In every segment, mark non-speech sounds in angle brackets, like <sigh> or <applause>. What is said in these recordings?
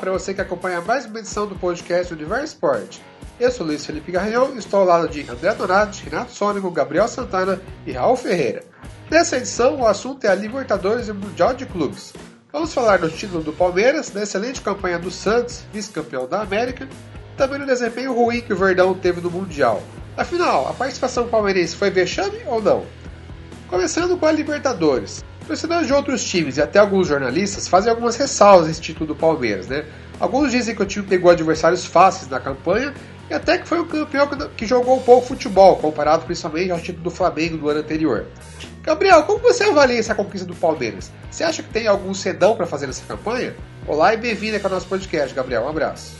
para você que acompanha mais uma edição do podcast Universo Esporte. Eu sou Luiz Felipe Garranhão e estou ao lado de André Donati, Renato Sônico, Gabriel Santana e Raul Ferreira. Nessa edição, o assunto é a Libertadores e o Mundial de Clubes. Vamos falar do título do Palmeiras, da excelente campanha do Santos, vice-campeão da América, e também do desempenho ruim que o Verdão teve no Mundial. Afinal, a participação palmeirense foi vexame ou não? Começando com a Libertadores. Torcedores de outros times e até alguns jornalistas fazem algumas ressalvas nesse título do Palmeiras, né? Alguns dizem que o time pegou adversários fáceis na campanha e até que foi um campeão que jogou pouco futebol, comparado principalmente ao título do Flamengo do ano anterior. Gabriel, como você avalia essa conquista do Palmeiras? Você acha que tem algum sedão para fazer essa campanha? Olá e bem-vindo ao nosso podcast, Gabriel. Um abraço.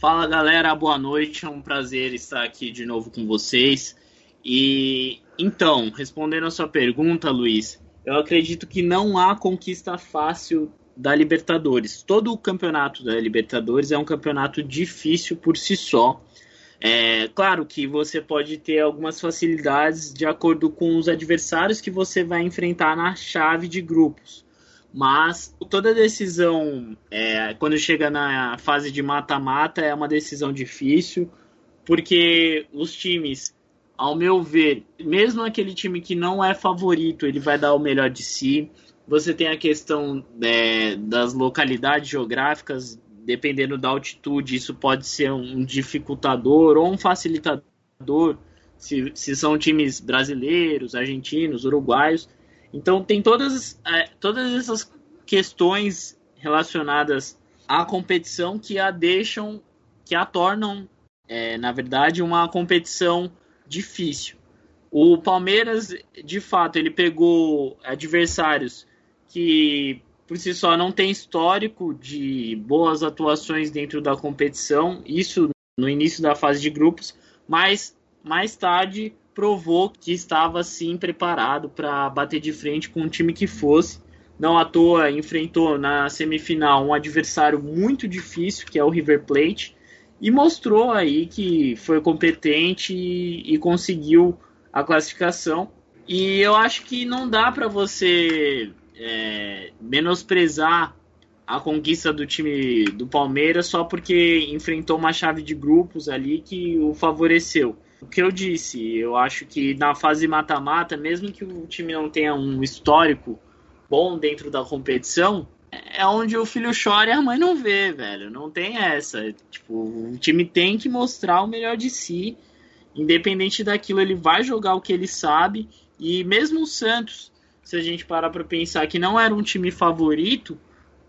Fala galera, boa noite. É um prazer estar aqui de novo com vocês. E então, respondendo a sua pergunta, Luiz, eu acredito que não há conquista fácil da Libertadores. Todo o campeonato da Libertadores é um campeonato difícil por si só. É claro que você pode ter algumas facilidades de acordo com os adversários que você vai enfrentar na chave de grupos. Mas toda decisão, é, quando chega na fase de mata-mata, é uma decisão difícil, porque os times ao meu ver, mesmo aquele time que não é favorito, ele vai dar o melhor de si. Você tem a questão é, das localidades geográficas, dependendo da altitude, isso pode ser um dificultador ou um facilitador, se, se são times brasileiros, argentinos, uruguaios. Então, tem todas, é, todas essas questões relacionadas à competição que a deixam, que a tornam, é, na verdade, uma competição difícil. O Palmeiras, de fato, ele pegou adversários que por si só não tem histórico de boas atuações dentro da competição, isso no início da fase de grupos, mas mais tarde provou que estava sim preparado para bater de frente com um time que fosse. Não à toa enfrentou na semifinal um adversário muito difícil, que é o River Plate, e mostrou aí que foi competente e, e conseguiu a classificação. E eu acho que não dá para você é, menosprezar a conquista do time do Palmeiras só porque enfrentou uma chave de grupos ali que o favoreceu. O que eu disse, eu acho que na fase mata-mata, mesmo que o time não tenha um histórico bom dentro da competição, é onde o filho chora e a mãe não vê, velho. Não tem essa. Tipo, o time tem que mostrar o melhor de si. Independente daquilo, ele vai jogar o que ele sabe. E mesmo o Santos, se a gente parar para pensar que não era um time favorito,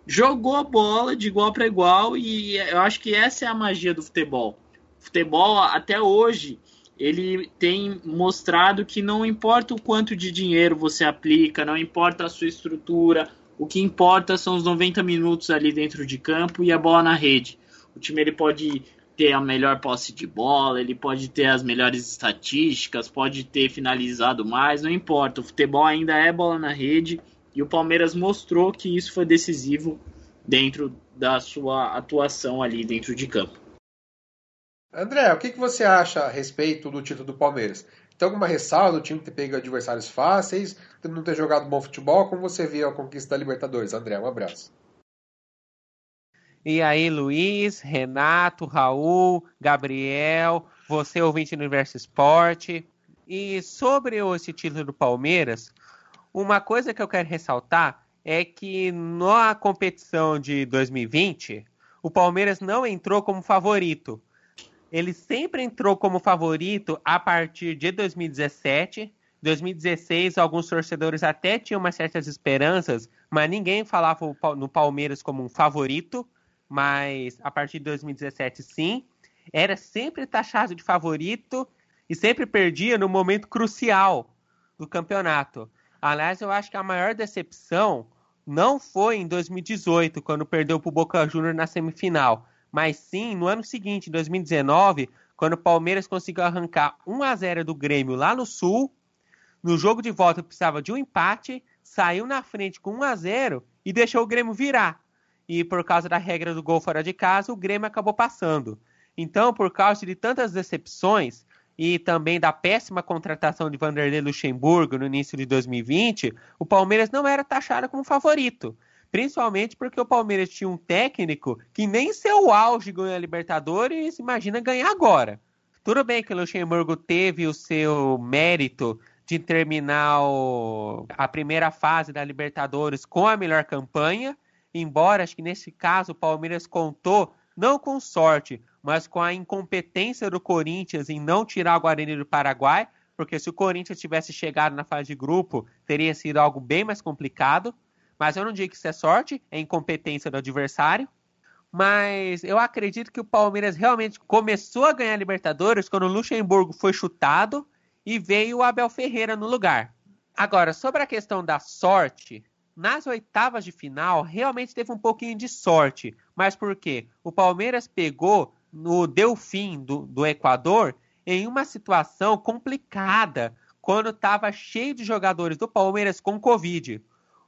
jogou a bola de igual para igual. E eu acho que essa é a magia do futebol. O futebol, até hoje, ele tem mostrado que não importa o quanto de dinheiro você aplica, não importa a sua estrutura o que importa são os 90 minutos ali dentro de campo e a bola na rede. O time ele pode ter a melhor posse de bola, ele pode ter as melhores estatísticas, pode ter finalizado mais, não importa. O futebol ainda é bola na rede e o Palmeiras mostrou que isso foi decisivo dentro da sua atuação ali dentro de campo. André, o que, que você acha a respeito do título do Palmeiras? Tem alguma ressalva do time ter pego adversários fáceis, não ter jogado bom futebol? Como você viu a conquista da Libertadores, André? Um abraço. E aí, Luiz, Renato, Raul, Gabriel, você ouvinte do Universo Esporte. E sobre esse título do Palmeiras, uma coisa que eu quero ressaltar é que na competição de 2020, o Palmeiras não entrou como favorito ele sempre entrou como favorito a partir de 2017. 2016, alguns torcedores até tinham umas certas esperanças, mas ninguém falava no Palmeiras como um favorito. Mas a partir de 2017, sim, era sempre taxado de favorito e sempre perdia no momento crucial do campeonato. Aliás, eu acho que a maior decepção não foi em 2018, quando perdeu para o Boca Juniors na semifinal, mas sim no ano seguinte, em 2019, quando o Palmeiras conseguiu arrancar 1 a 0 do Grêmio lá no Sul. No jogo de volta precisava de um empate, saiu na frente com 1 a 0 e deixou o Grêmio virar. E por causa da regra do gol fora de casa, o Grêmio acabou passando. Então, por causa de tantas decepções e também da péssima contratação de Vanderlei Luxemburgo no início de 2020, o Palmeiras não era taxado como favorito. Principalmente porque o Palmeiras tinha um técnico que nem seu auge ganhou a Libertadores, imagina ganhar agora. Tudo bem que o Luxemburgo teve o seu mérito de terminar o... a primeira fase da Libertadores com a melhor campanha, embora acho que nesse caso o Palmeiras contou não com sorte, mas com a incompetência do Corinthians em não tirar o Guarani do Paraguai, porque se o Corinthians tivesse chegado na fase de grupo, teria sido algo bem mais complicado. Mas eu não digo que isso é sorte, é incompetência do adversário. Mas eu acredito que o Palmeiras realmente começou a ganhar Libertadores quando o Luxemburgo foi chutado e veio o Abel Ferreira no lugar. Agora, sobre a questão da sorte, nas oitavas de final realmente teve um pouquinho de sorte. Mas por quê? O Palmeiras pegou no Delfim do, do Equador em uma situação complicada quando estava cheio de jogadores do Palmeiras com Covid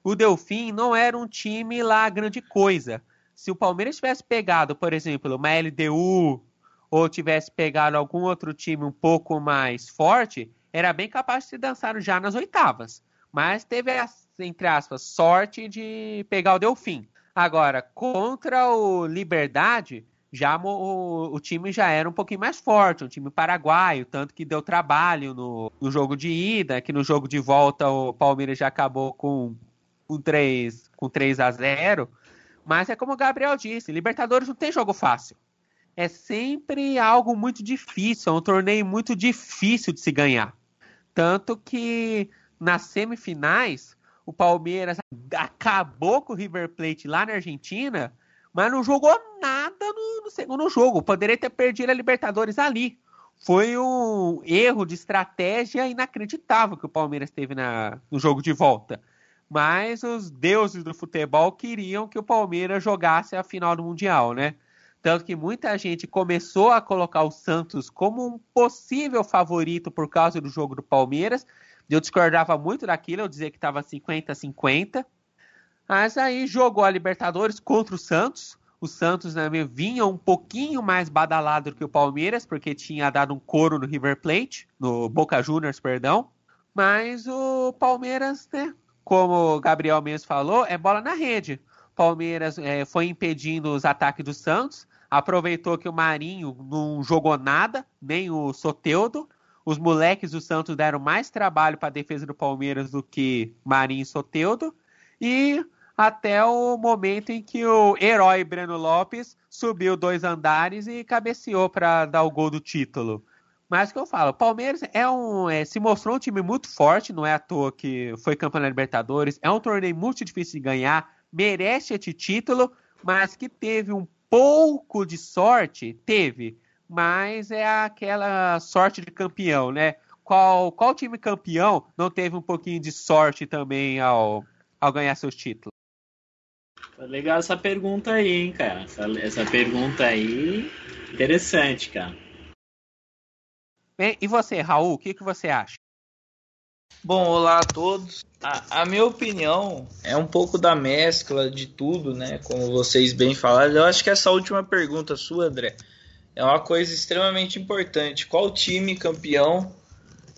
o Delfim não era um time lá grande coisa. Se o Palmeiras tivesse pegado, por exemplo, uma LDU ou tivesse pegado algum outro time um pouco mais forte, era bem capaz de se dançar já nas oitavas. Mas teve, entre aspas, sorte de pegar o Delfim. Agora, contra o Liberdade, já o, o, time já era um pouquinho mais forte, um time paraguaio, tanto que deu trabalho no, no jogo de ida, que no jogo de volta o Palmeiras já acabou com com 3, com 3 a 0 mas é como o Gabriel disse, Libertadores não tem jogo fácil. É sempre algo muito difícil, é um torneio muito difícil de se ganhar. Tanto que nas semifinais, o Palmeiras acabou com o River Plate lá na Argentina, mas não jogou nada no, no segundo jogo. Poderia ter perdido a Libertadores ali. Foi um erro de estratégia inacreditável que o Palmeiras teve na, no jogo de volta mas os deuses do futebol queriam que o Palmeiras jogasse a final do Mundial, né? Tanto que muita gente começou a colocar o Santos como um possível favorito por causa do jogo do Palmeiras. Eu discordava muito daquilo, eu dizia que estava 50-50. Mas aí jogou a Libertadores contra o Santos. O Santos né, vinha um pouquinho mais badalado do que o Palmeiras, porque tinha dado um couro no River Plate, no Boca Juniors, perdão. Mas o Palmeiras né, como o Gabriel mesmo falou, é bola na rede. Palmeiras é, foi impedindo os ataques do Santos, aproveitou que o Marinho não jogou nada, nem o Soteudo. Os moleques do Santos deram mais trabalho para a defesa do Palmeiras do que Marinho e Soteudo. E até o momento em que o herói Breno Lopes subiu dois andares e cabeceou para dar o gol do título. Mas o que eu falo, o Palmeiras é um, é, se mostrou um time muito forte, não é à toa que foi campeão da Libertadores, é um torneio muito difícil de ganhar, merece esse título, mas que teve um pouco de sorte, teve, mas é aquela sorte de campeão, né? Qual, qual time campeão não teve um pouquinho de sorte também ao, ao ganhar seus títulos? Tá legal essa pergunta aí, hein, cara? Essa, essa pergunta aí, interessante, cara. E você, Raul, o que, que você acha? Bom, olá a todos. A, a, minha opinião é um pouco da mescla de tudo, né? Como vocês bem falaram. Eu acho que essa última pergunta sua, André, é uma coisa extremamente importante. Qual time campeão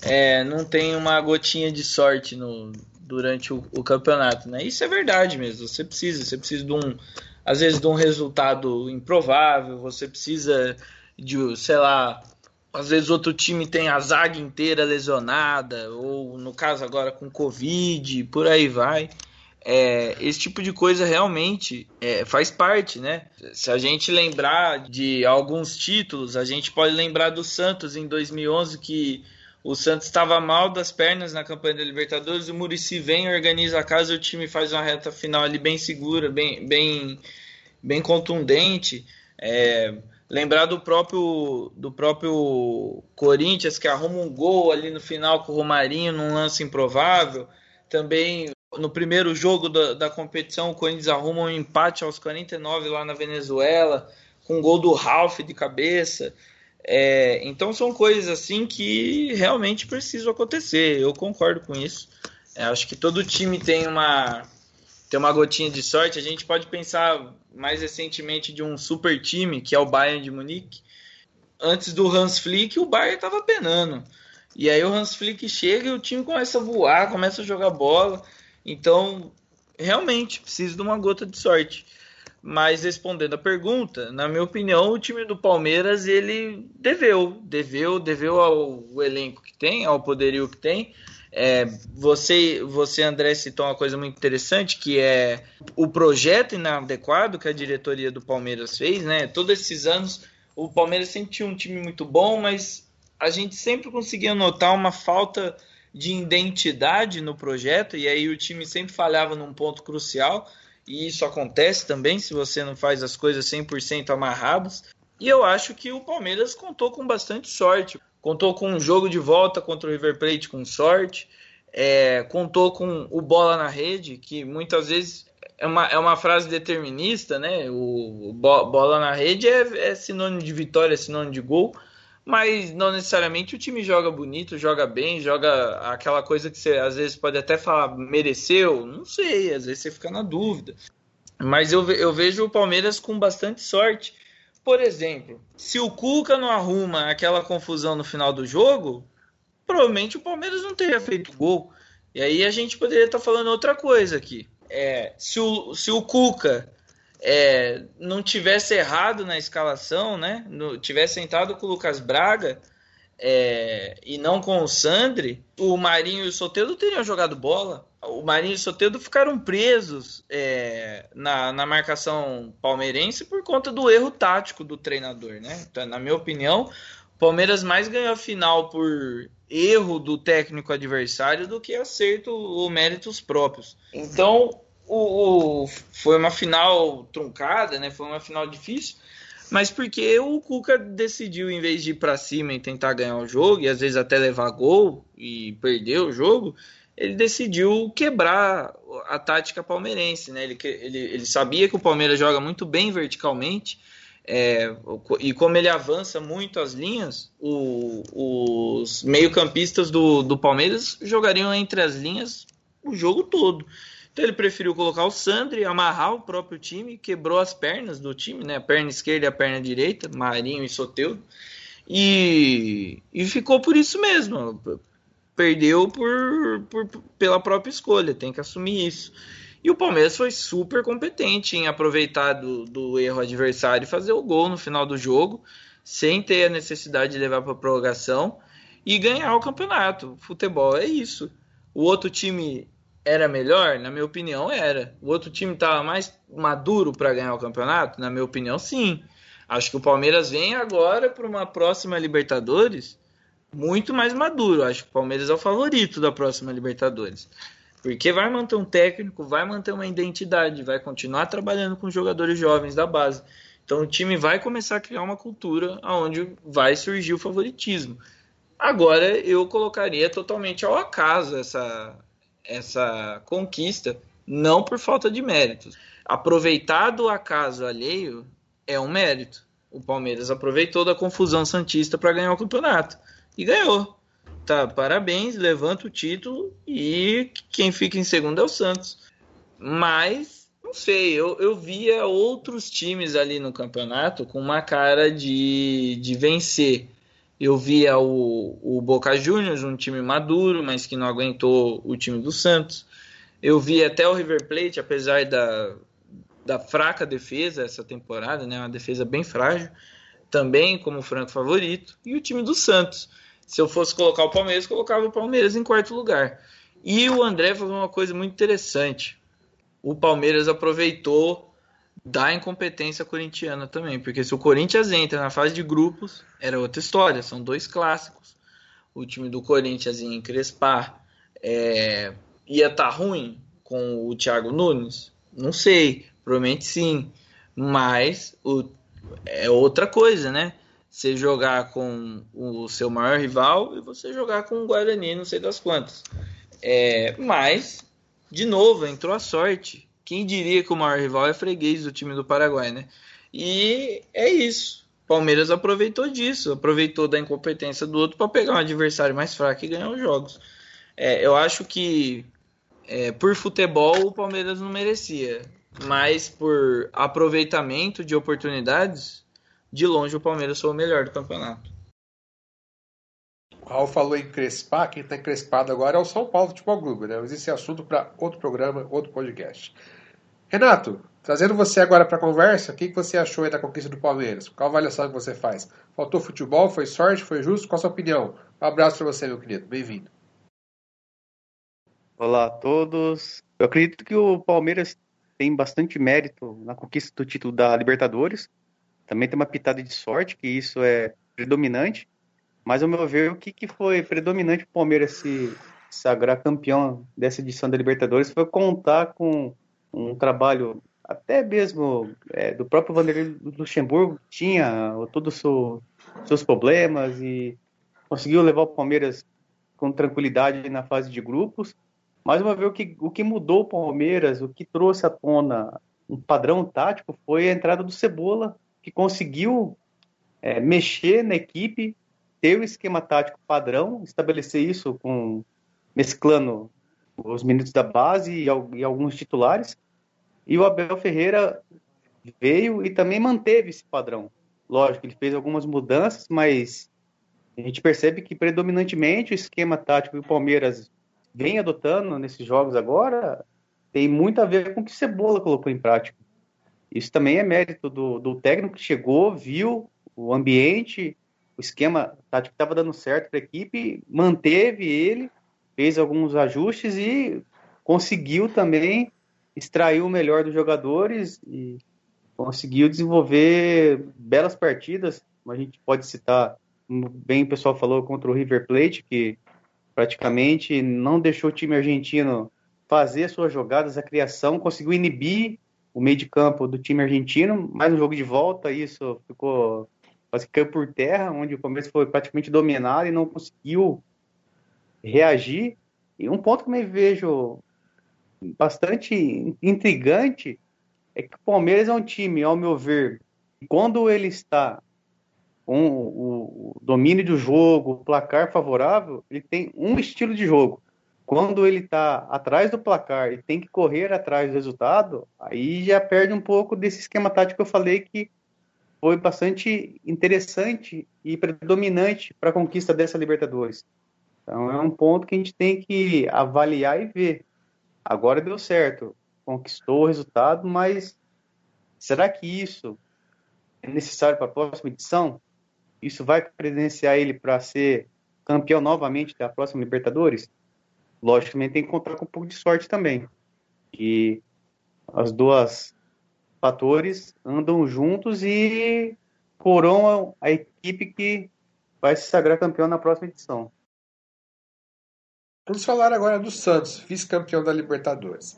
é, não tem uma gotinha de sorte no, durante o, o, campeonato, né? Isso é verdade mesmo. Você precisa, você precisa de um, às vezes, de um resultado improvável. Você precisa de, sei lá, às vezes outro time tem a zaga inteira lesionada, ou no caso agora com Covid, por aí vai. É, esse tipo de coisa realmente é, faz parte, né? Se a gente lembrar de alguns títulos, a gente pode lembrar do Santos em 2011 que o Santos estava mal das pernas na campanha da Libertadores, o Murici vem, organiza a casa o time faz uma reta final ali bem segura, bem, bem, bem contundente. É, Lembrar do próprio do próprio Corinthians que arruma um gol ali no final com o Romarinho num lance improvável. Também no primeiro jogo da, da competição o Corinthians arruma um empate aos 49 lá na Venezuela com um gol do Ralph de cabeça. É, então são coisas assim que realmente precisam acontecer. Eu concordo com isso. É, acho que todo time tem uma tem uma gotinha de sorte. A gente pode pensar mais recentemente de um super time, que é o Bayern de Munique. Antes do Hans Flick, o Bayern estava penando. E aí o Hans Flick chega e o time começa a voar, começa a jogar bola. Então, realmente precisa de uma gota de sorte. Mas respondendo a pergunta, na minha opinião, o time do Palmeiras ele deveu, deveu, deveu ao elenco que tem, ao poderio que tem. É, você, você, André, citou uma coisa muito interessante, que é o projeto inadequado que a diretoria do Palmeiras fez, né? Todos esses anos, o Palmeiras sempre tinha um time muito bom, mas a gente sempre conseguia notar uma falta de identidade no projeto, e aí o time sempre falhava num ponto crucial e isso acontece também se você não faz as coisas 100% amarradas. E eu acho que o Palmeiras contou com bastante sorte. Contou com um jogo de volta contra o River Plate com sorte. É, contou com o bola na rede, que muitas vezes é uma, é uma frase determinista, né? O, o bola na rede é, é sinônimo de vitória, é sinônimo de gol mas não necessariamente o time joga bonito, joga bem, joga aquela coisa que você às vezes pode até falar mereceu, não sei, às vezes você fica na dúvida. Mas eu, eu vejo o Palmeiras com bastante sorte. Por exemplo, se o Cuca não arruma aquela confusão no final do jogo, provavelmente o Palmeiras não teria feito gol. E aí a gente poderia estar falando outra coisa aqui. É, se, o, se o Cuca é, não tivesse errado na escalação, né? No, tivesse entrado com o Lucas Braga é, e não com o Sandri, o Marinho e o Soteldo teriam jogado bola. O Marinho e o Soteldo ficaram presos é, na, na marcação palmeirense por conta do erro tático do treinador, né? Então, na minha opinião, o Palmeiras mais ganhou a final por erro do técnico adversário do que acerto ou méritos próprios. Então, o, o, foi uma final truncada, né? Foi uma final difícil, mas porque o Cuca decidiu, em vez de ir para cima e tentar ganhar o jogo, e às vezes até levar gol e perder o jogo, ele decidiu quebrar a tática palmeirense, né? Ele, ele, ele sabia que o Palmeiras joga muito bem verticalmente, é, e como ele avança muito as linhas, o, os meio-campistas do, do Palmeiras jogariam entre as linhas o jogo todo. Então ele preferiu colocar o Sandri, amarrar o próprio time, quebrou as pernas do time, né? A perna esquerda e a perna direita, Marinho e Soteudo. E, e ficou por isso mesmo. Perdeu por, por, pela própria escolha, tem que assumir isso. E o Palmeiras foi super competente em aproveitar do, do erro adversário e fazer o gol no final do jogo, sem ter a necessidade de levar para prorrogação e ganhar o campeonato. Futebol é isso. O outro time era melhor? Na minha opinião, era. O outro time estava mais maduro para ganhar o campeonato? Na minha opinião, sim. Acho que o Palmeiras vem agora para uma próxima Libertadores muito mais maduro. Acho que o Palmeiras é o favorito da próxima Libertadores. Porque vai manter um técnico, vai manter uma identidade, vai continuar trabalhando com jogadores jovens da base. Então o time vai começar a criar uma cultura onde vai surgir o favoritismo. Agora eu colocaria totalmente ao acaso essa, essa conquista, não por falta de méritos. Aproveitar do acaso alheio é um mérito. O Palmeiras aproveitou da confusão santista para ganhar o campeonato e ganhou. Tá, parabéns, levanta o título e quem fica em segundo é o Santos. Mas não sei, eu, eu via outros times ali no campeonato com uma cara de, de vencer. Eu via o, o Boca Juniors, um time maduro, mas que não aguentou o time do Santos. Eu vi até o River Plate, apesar da, da fraca defesa essa temporada, né, uma defesa bem frágil, também como franco favorito. E o time do Santos. Se eu fosse colocar o Palmeiras, colocava o Palmeiras em quarto lugar. E o André falou uma coisa muito interessante. O Palmeiras aproveitou da incompetência corintiana também, porque se o Corinthians entra na fase de grupos, era outra história, são dois clássicos. O time do Corinthians ia encrespar, é, ia estar tá ruim com o Thiago Nunes? Não sei, provavelmente sim, mas o, é outra coisa, né? Você jogar com o seu maior rival e você jogar com o Guarani, não sei das quantas. É, mas, de novo, entrou a sorte quem diria que o maior rival é freguês do time do Paraguai, né? E é isso. Palmeiras aproveitou disso, aproveitou da incompetência do outro para pegar um adversário mais fraco e ganhar os jogos. É, eu acho que é, por futebol o Palmeiras não merecia, mas por aproveitamento de oportunidades, de longe o Palmeiras foi o melhor do campeonato. O Raul falou em crespar, quem está encrespado agora é o São Paulo Futebol Clube, né? Mas esse é assunto para outro programa, outro podcast. Renato, trazendo você agora para a conversa, o que, que você achou da conquista do Palmeiras? Qual avaliação que você faz? Faltou futebol? Foi sorte? Foi justo? Qual a sua opinião? Um abraço para você, meu querido. Bem-vindo. Olá a todos. Eu acredito que o Palmeiras tem bastante mérito na conquista do título da Libertadores. Também tem uma pitada de sorte, que isso é predominante. Mas, ao meu ver, o que, que foi predominante para o Palmeiras se sagrar campeão dessa edição da Libertadores foi contar com um trabalho até mesmo é, do próprio Vanderlei Luxemburgo, tinha todos os seu, seus problemas e conseguiu levar o Palmeiras com tranquilidade na fase de grupos. Mas uma vez o que, o que mudou o Palmeiras, o que trouxe à tona um padrão tático foi a entrada do Cebola, que conseguiu é, mexer na equipe, ter o esquema tático padrão, estabelecer isso com mesclando os minutos da base e, e alguns titulares. E o Abel Ferreira veio e também manteve esse padrão. Lógico, ele fez algumas mudanças, mas a gente percebe que predominantemente o esquema tático que o Palmeiras vem adotando nesses jogos agora tem muito a ver com o que Cebola colocou em prática. Isso também é mérito do, do técnico que chegou, viu o ambiente, o esquema tático estava dando certo para a equipe, manteve ele, fez alguns ajustes e conseguiu também extrair o melhor dos jogadores e conseguiu desenvolver belas partidas. A gente pode citar, bem o pessoal falou, contra o River Plate, que praticamente não deixou o time argentino fazer suas jogadas, a criação, conseguiu inibir o meio de campo do time argentino, mas no jogo de volta isso ficou quase caiu por terra, onde o Palmeiras foi praticamente dominado e não conseguiu reagir. E um ponto que eu me vejo bastante intrigante é que o Palmeiras é um time, ao meu ver, quando ele está com o, domínio do jogo, o placar favorável, ele tem um estilo de jogo. Quando ele está atrás do placar e tem que correr atrás do resultado, aí já perde um pouco desse esquema tático que eu falei que foi bastante interessante e predominante para a conquista dessa Libertadores. Então é um ponto que a gente tem que avaliar e ver. Agora deu certo, conquistou o resultado, mas será que isso é necessário para a próxima edição? Isso vai credenciar ele para ser campeão novamente da próxima Libertadores? Logicamente tem que contar com um pouco de sorte também. E as duas fatores andam juntos e coroam a equipe que vai se sagrar campeão na próxima edição. Vamos falar agora do Santos, vice-campeão da Libertadores.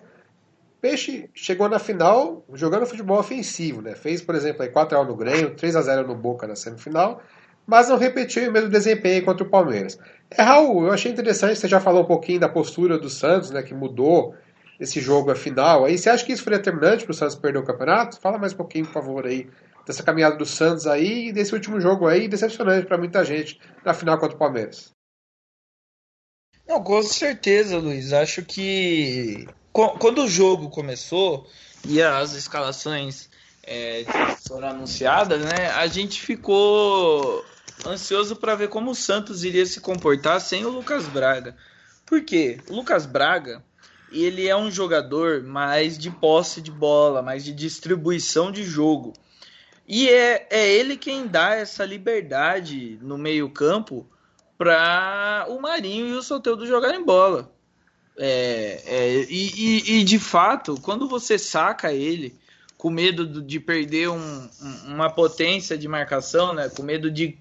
Peixe chegou na final jogando futebol ofensivo, né? Fez, por exemplo, 4x1 no Grêmio, 3x0 no Boca na semifinal, mas não repetiu o mesmo desempenho contra o Palmeiras. É, Raul, eu achei interessante, você já falou um pouquinho da postura do Santos, né? Que mudou esse jogo a final. Aí, você acha que isso foi determinante para o Santos perder o campeonato? Fala mais um pouquinho, por favor, aí, dessa caminhada do Santos aí e desse último jogo aí, decepcionante para muita gente na final contra o Palmeiras. Não, com certeza, Luiz. Acho que quando o jogo começou e as escalações é, foram anunciadas, né, a gente ficou ansioso para ver como o Santos iria se comportar sem o Lucas Braga. Por quê? O Lucas Braga ele é um jogador mais de posse de bola, mais de distribuição de jogo. E é, é ele quem dá essa liberdade no meio-campo para o Marinho e o Soteldo jogarem bola. É, é, e, e, e, de fato, quando você saca ele com medo de perder um, uma potência de marcação, né, com medo de,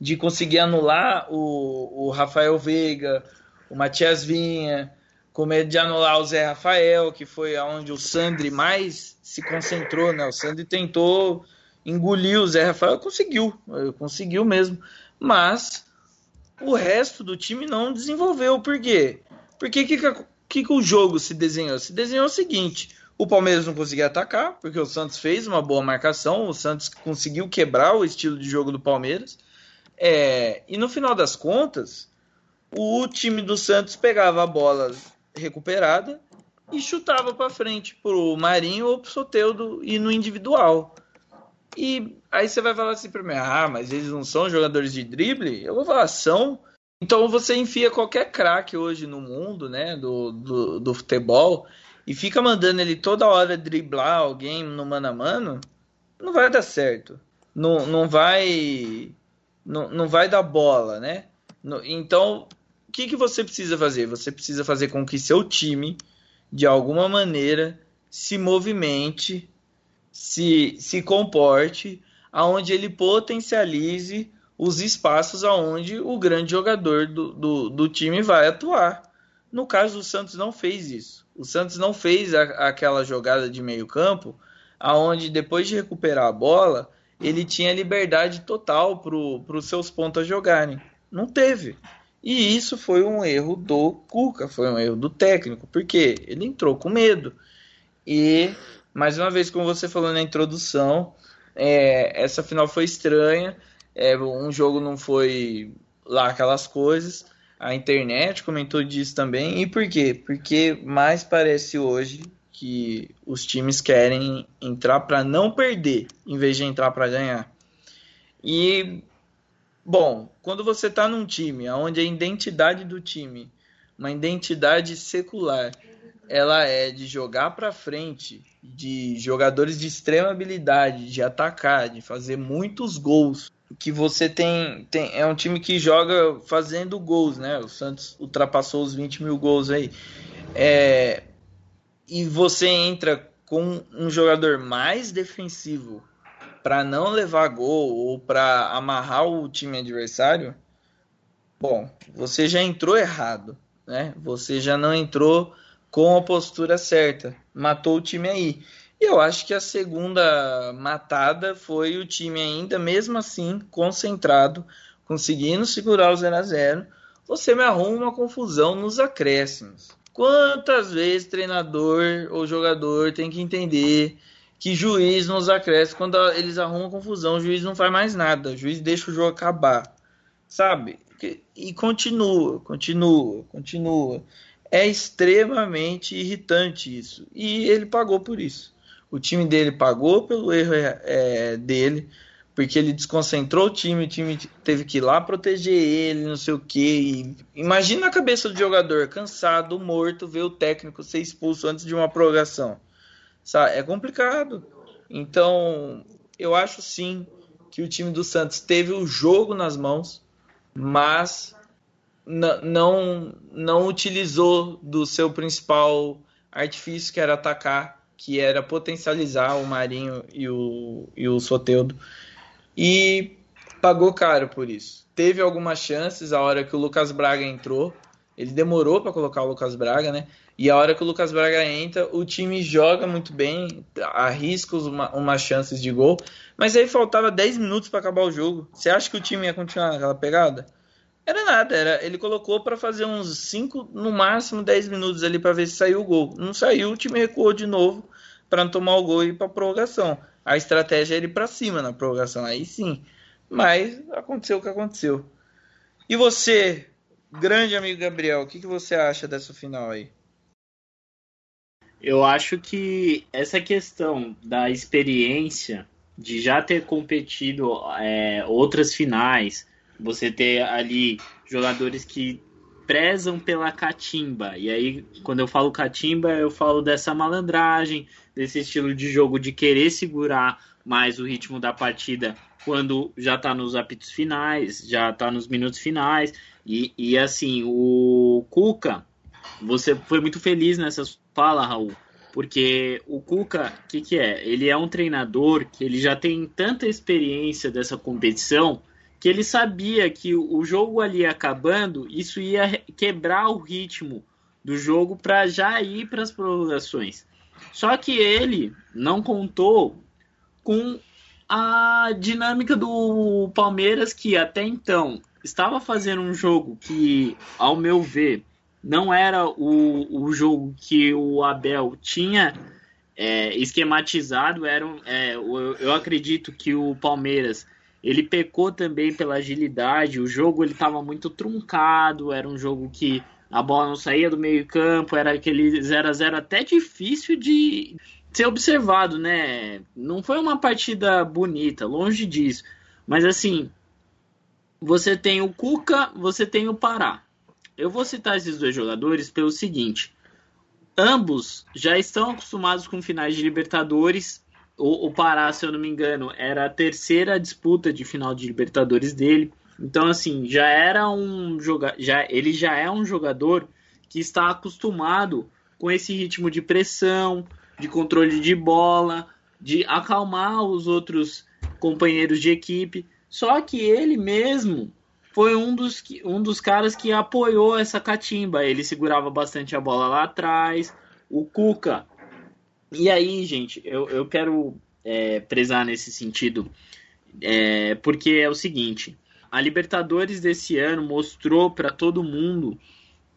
de conseguir anular o, o Rafael Veiga, o Matias Vinha, com medo de anular o Zé Rafael, que foi aonde o Sandri mais se concentrou, né? O Sandri tentou engolir o Zé Rafael, conseguiu, conseguiu mesmo, mas o resto do time não desenvolveu. Por quê? Porque que, que, que o jogo se desenhou? Se desenhou o seguinte: o Palmeiras não conseguia atacar, porque o Santos fez uma boa marcação, o Santos conseguiu quebrar o estilo de jogo do Palmeiras. É, e no final das contas, o time do Santos pegava a bola recuperada e chutava para frente pro Marinho ou pro Soteudo e no individual. E aí você vai falar assim para mim, ah, mas eles não são jogadores de drible? Eu vou falar, são, Então você enfia qualquer craque hoje no mundo, né, do, do, do, futebol, e fica mandando ele toda hora driblar alguém no mano a mano, não vai dar certo. Não, não vai. Não, não vai dar bola, né? Então, o que, que você precisa fazer? Você precisa fazer com que seu time, de alguma maneira, se movimente, se, se comporte, aonde ele potencialize os espaços aonde o grande jogador do, do, do, time vai atuar. No caso, o Santos não fez isso. O Santos não fez a, aquela jogada de meio campo, aonde depois de recuperar a bola, ele tinha liberdade total para os seus pontas jogarem. Não teve. E isso foi um erro do Cuca, foi um erro do técnico, porque ele entrou com medo. E, mais uma vez, como você falou na introdução, é, essa final foi estranha. É, um jogo não foi lá aquelas coisas. A internet comentou disso também. E por quê? Porque mais parece hoje que os times querem entrar para não perder, em vez de entrar para ganhar. E bom, quando você está num time onde a identidade do time, uma identidade secular, ela é de jogar para frente, de jogadores de extrema habilidade, de atacar, de fazer muitos gols, que você tem, tem é um time que joga fazendo gols, né? O Santos ultrapassou os 20 mil gols aí. É, e você entra com um jogador mais defensivo para não levar gol ou para amarrar o time adversário, bom, você já entrou errado, né? Você já não entrou com a postura certa, matou o time aí. E eu acho que a segunda matada foi o time ainda mesmo assim concentrado, conseguindo segurar o 0 a 0. Você me arruma uma confusão nos acréscimos. Quantas vezes treinador ou jogador tem que entender que juiz nos acresce quando eles arrumam confusão, o juiz não faz mais nada, o juiz deixa o jogo acabar, sabe? E continua, continua, continua. É extremamente irritante isso. E ele pagou por isso. O time dele pagou pelo erro é, dele porque ele desconcentrou o time, o time teve que ir lá proteger ele, não sei o que. Imagina a cabeça do jogador, cansado, morto, ver o técnico ser expulso antes de uma prorrogação. Sabe? É complicado. Então, eu acho sim que o time do Santos teve o jogo nas mãos, mas não, não utilizou do seu principal artifício, que era atacar, que era potencializar o Marinho e o, e o Soteudo e pagou caro por isso. Teve algumas chances a hora que o Lucas Braga entrou. Ele demorou para colocar o Lucas Braga, né? E a hora que o Lucas Braga entra, o time joga muito bem, arrisca uma, umas chances de gol. Mas aí faltava 10 minutos para acabar o jogo. Você acha que o time ia continuar naquela pegada? Era nada, era, ele colocou para fazer uns 5, no máximo 10 minutos ali para ver se saiu o gol. Não saiu, o time recuou de novo para não tomar o gol e ir para prorrogação a estratégia é ir para cima na prorrogação, aí sim. Mas aconteceu o que aconteceu. E você, grande amigo Gabriel, o que, que você acha dessa final aí? Eu acho que essa questão da experiência de já ter competido é, outras finais, você ter ali jogadores que prezam pela catimba. E aí, quando eu falo catimba, eu falo dessa malandragem, desse estilo de jogo de querer segurar mais o ritmo da partida quando já está nos apitos finais, já está nos minutos finais. E, e assim, o Cuca, você foi muito feliz nessa fala, Raul, porque o Cuca, o que, que é? Ele é um treinador que ele já tem tanta experiência dessa competição que ele sabia que o jogo ali acabando, isso ia quebrar o ritmo do jogo para já ir para as prorrogações. Só que ele não contou com a dinâmica do Palmeiras, que até então estava fazendo um jogo que, ao meu ver, não era o, o jogo que o Abel tinha é, esquematizado. Era, é, eu, eu acredito que o Palmeiras ele pecou também pela agilidade. O jogo ele estava muito truncado. Era um jogo que a bola não saía do meio campo. Era aquele 0 a 0 até difícil de ser observado, né? Não foi uma partida bonita, longe disso. Mas assim, você tem o Cuca, você tem o Pará. Eu vou citar esses dois jogadores pelo seguinte: ambos já estão acostumados com finais de Libertadores. O, o Pará, se eu não me engano, era a terceira disputa de final de Libertadores dele. Então, assim, já era um jogador. Já, ele já é um jogador que está acostumado com esse ritmo de pressão, de controle de bola, de acalmar os outros companheiros de equipe. Só que ele mesmo foi um dos, um dos caras que apoiou essa catimba. Ele segurava bastante a bola lá atrás. O Cuca. E aí, gente, eu, eu quero é, prezar nesse sentido, é, porque é o seguinte: a Libertadores desse ano mostrou para todo mundo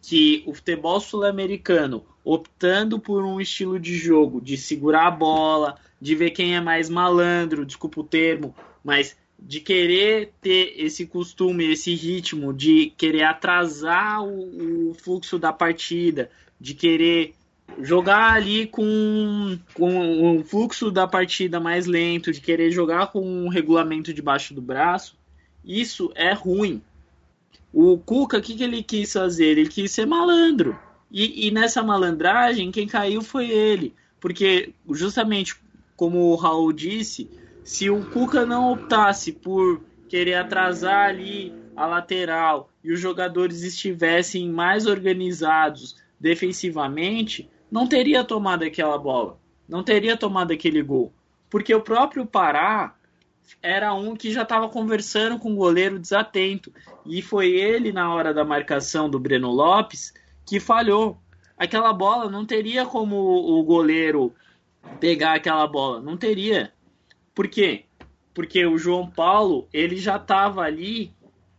que o futebol sul-americano, optando por um estilo de jogo de segurar a bola, de ver quem é mais malandro, desculpa o termo, mas de querer ter esse costume, esse ritmo, de querer atrasar o, o fluxo da partida, de querer jogar ali com, com o fluxo da partida mais lento, de querer jogar com um regulamento debaixo do braço, isso é ruim. O Cuca, o que, que ele quis fazer? Ele quis ser malandro. E, e nessa malandragem, quem caiu foi ele. Porque, justamente como o Raul disse, se o Cuca não optasse por querer atrasar ali a lateral e os jogadores estivessem mais organizados defensivamente, não teria tomado aquela bola, não teria tomado aquele gol. Porque o próprio Pará era um que já estava conversando com o goleiro desatento. E foi ele, na hora da marcação do Breno Lopes, que falhou. Aquela bola não teria como o goleiro pegar aquela bola. Não teria. Por quê? Porque o João Paulo ele já estava ali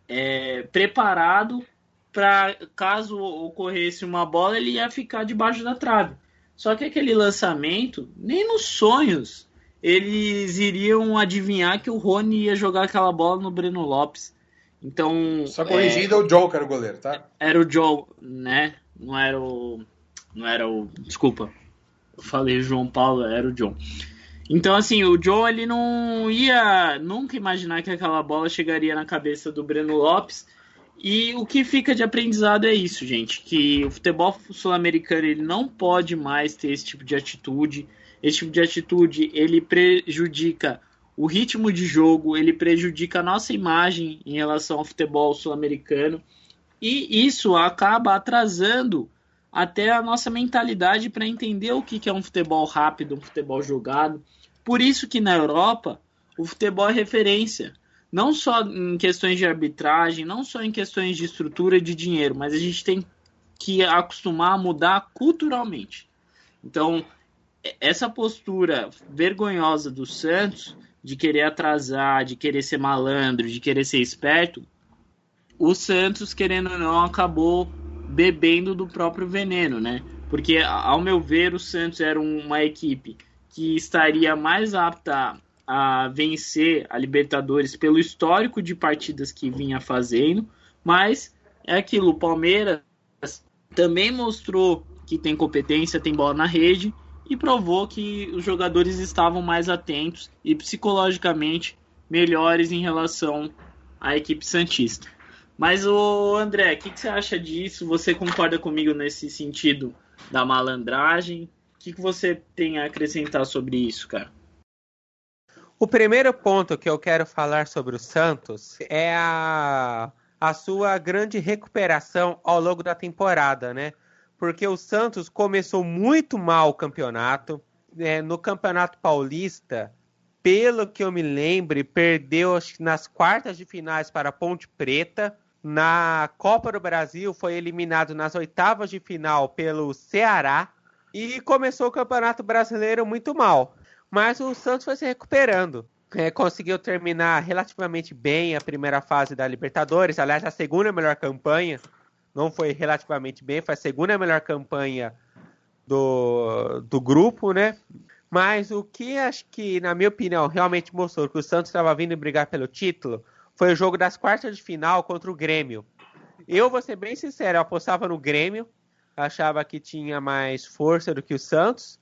é, preparado para caso ocorresse uma bola ele ia ficar debaixo da trave. Só que aquele lançamento nem nos sonhos eles iriam adivinhar que o Rony ia jogar aquela bola no Breno Lopes. Então. Só corrigindo, é, o John que era o goleiro, tá? Era o John, né? Não era o. Não era o. Desculpa. Eu falei João Paulo, era o John. Então, assim, o John ele não ia nunca imaginar que aquela bola chegaria na cabeça do Breno Lopes. E o que fica de aprendizado é isso, gente, que o futebol sul-americano ele não pode mais ter esse tipo de atitude esse tipo de atitude ele prejudica o ritmo de jogo, ele prejudica a nossa imagem em relação ao futebol sul-americano e isso acaba atrasando até a nossa mentalidade para entender o que é um futebol rápido, um futebol jogado. Por isso que na Europa o futebol é referência, não só em questões de arbitragem, não só em questões de estrutura de dinheiro, mas a gente tem que acostumar a mudar culturalmente. Então, essa postura vergonhosa do Santos de querer atrasar, de querer ser malandro, de querer ser esperto, o Santos, querendo ou não, acabou bebendo do próprio veneno, né? Porque, ao meu ver, o Santos era uma equipe que estaria mais apta a vencer a Libertadores pelo histórico de partidas que vinha fazendo, mas é aquilo, o Palmeiras também mostrou que tem competência, tem bola na rede, e provou que os jogadores estavam mais atentos e psicologicamente melhores em relação à equipe Santista. Mas o André, o que, que, você acha disso? Você concorda comigo nesse sentido da malandragem? Que, que você tem a acrescentar sobre isso, cara? O primeiro ponto que eu quero falar sobre o Santos é a, a sua grande recuperação ao longo da temporada, né? porque o Santos começou muito mal o campeonato. É, no Campeonato Paulista, pelo que eu me lembre, perdeu nas quartas de finais para a Ponte Preta. Na Copa do Brasil foi eliminado nas oitavas de final pelo Ceará e começou o Campeonato Brasileiro muito mal. Mas o Santos foi se recuperando. É, conseguiu terminar relativamente bem a primeira fase da Libertadores, aliás, a segunda melhor campanha não foi relativamente bem, foi a segunda melhor campanha do, do grupo, né? Mas o que acho que, na minha opinião, realmente mostrou que o Santos estava vindo brigar pelo título foi o jogo das quartas de final contra o Grêmio. Eu vou ser bem sincero, eu apostava no Grêmio, achava que tinha mais força do que o Santos,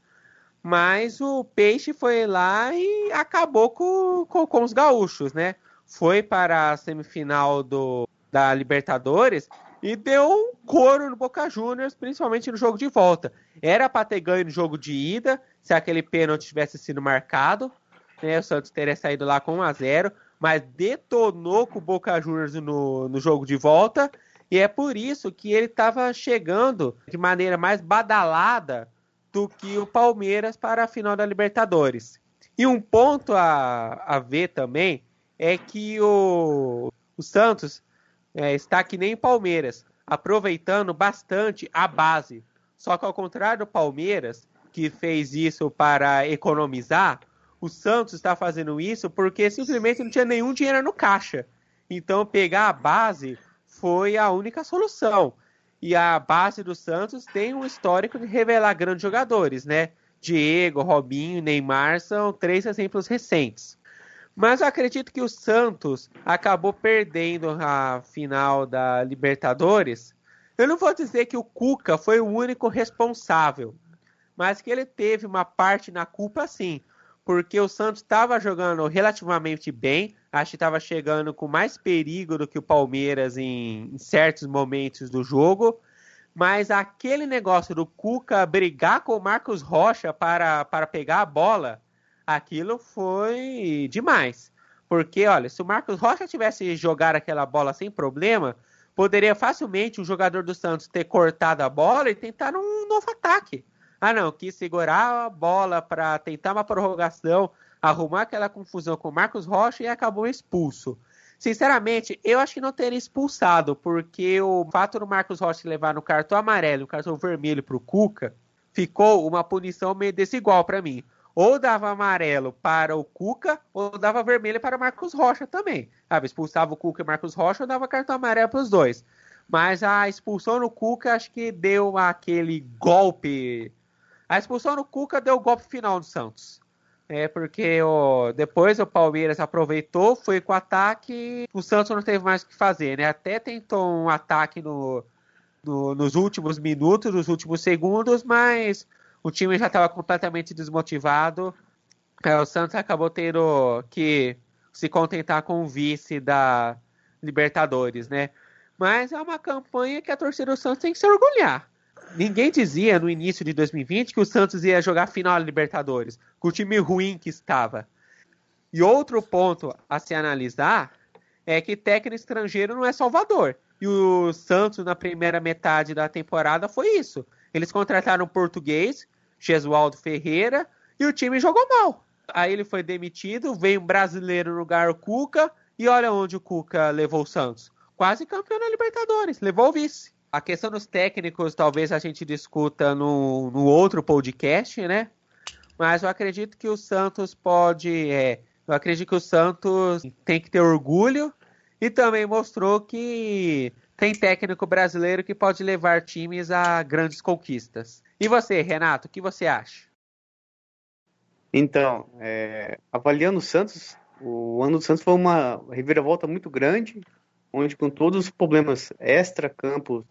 mas o Peixe foi lá e acabou com, com, com os gaúchos, né? foi para a semifinal do, da Libertadores e deu um couro no Boca Juniors, principalmente no jogo de volta. Era para ter ganho no jogo de ida, se aquele pênalti tivesse sido marcado, né, o Santos teria saído lá com 1 a 0 mas detonou com o Boca Juniors no, no jogo de volta, e é por isso que ele estava chegando de maneira mais badalada do que o Palmeiras para a final da Libertadores. E um ponto a, a ver também é que o, o Santos é, está que nem Palmeiras, aproveitando bastante a base. Só que ao contrário do Palmeiras, que fez isso para economizar, o Santos está fazendo isso porque simplesmente não tinha nenhum dinheiro no caixa. Então pegar a base foi a única solução. E a base do Santos tem um histórico de revelar grandes jogadores, né? Diego, Robinho, Neymar são três exemplos recentes. Mas eu acredito que o Santos acabou perdendo a final da Libertadores. Eu não vou dizer que o Cuca foi o único responsável, mas que ele teve uma parte na culpa sim porque o Santos estava jogando relativamente bem, acho que estava chegando com mais perigo do que o Palmeiras em, em, certos momentos do jogo, mas aquele negócio do Cuca brigar com o Marcos Rocha para, para pegar a bola, aquilo foi demais. Porque, olha, se o Marcos Rocha tivesse jogar aquela bola sem problema, poderia facilmente o jogador do Santos ter cortado a bola e tentar um novo ataque. Ah, não, quis segurar a bola para tentar uma prorrogação, arrumar aquela confusão com o Marcos Rocha e acabou expulso. Sinceramente, eu acho que não teria expulsado, porque o fato do Marcos Rocha levar no cartão amarelo e o cartão vermelho para o Cuca ficou uma punição meio desigual para mim. Ou dava amarelo para o Cuca, ou dava vermelho para o Marcos Rocha também. Ah, expulsava o Cuca e o Marcos Rocha, ou dava cartão amarelo para os dois. Mas a expulsão no Cuca acho que deu aquele golpe a expulsão no Cuca deu o golpe final no Santos. É porque o, depois o Palmeiras aproveitou, foi com ataque, o Santos não teve mais o que fazer, né? Até tentou um ataque no, no, nos últimos minutos, nos últimos segundos, mas o time já estava completamente desmotivado. É, o Santos acabou tendo que se contentar com o vice da Libertadores, né? Mas é uma campanha que a torcida do Santos tem que se orgulhar ninguém dizia no início de 2020 que o Santos ia jogar final da Libertadores, com o time ruim que estava. E outro ponto a se analisar é que técnico estrangeiro não é Salvador. E o Santos, na primeira metade da temporada, foi isso. Eles contrataram um português, Gesualdo Ferreira, e o time jogou mal. Aí ele foi demitido, veio um brasileiro no lugar, o Cuca, e olha onde o Cuca levou o Santos. Quase campeão da Libertadores, levou o vice. A questão dos técnicos talvez a gente discuta no, no outro podcast, né? Mas eu acredito que o Santos pode. É, eu acredito que o Santos tem que ter orgulho e também mostrou que tem técnico brasileiro que pode levar times a grandes conquistas. E você, Renato, o que você acha? Então, é, avaliando o Santos, o ano do Santos foi uma reviravolta muito grande, onde com todos os problemas extra-campos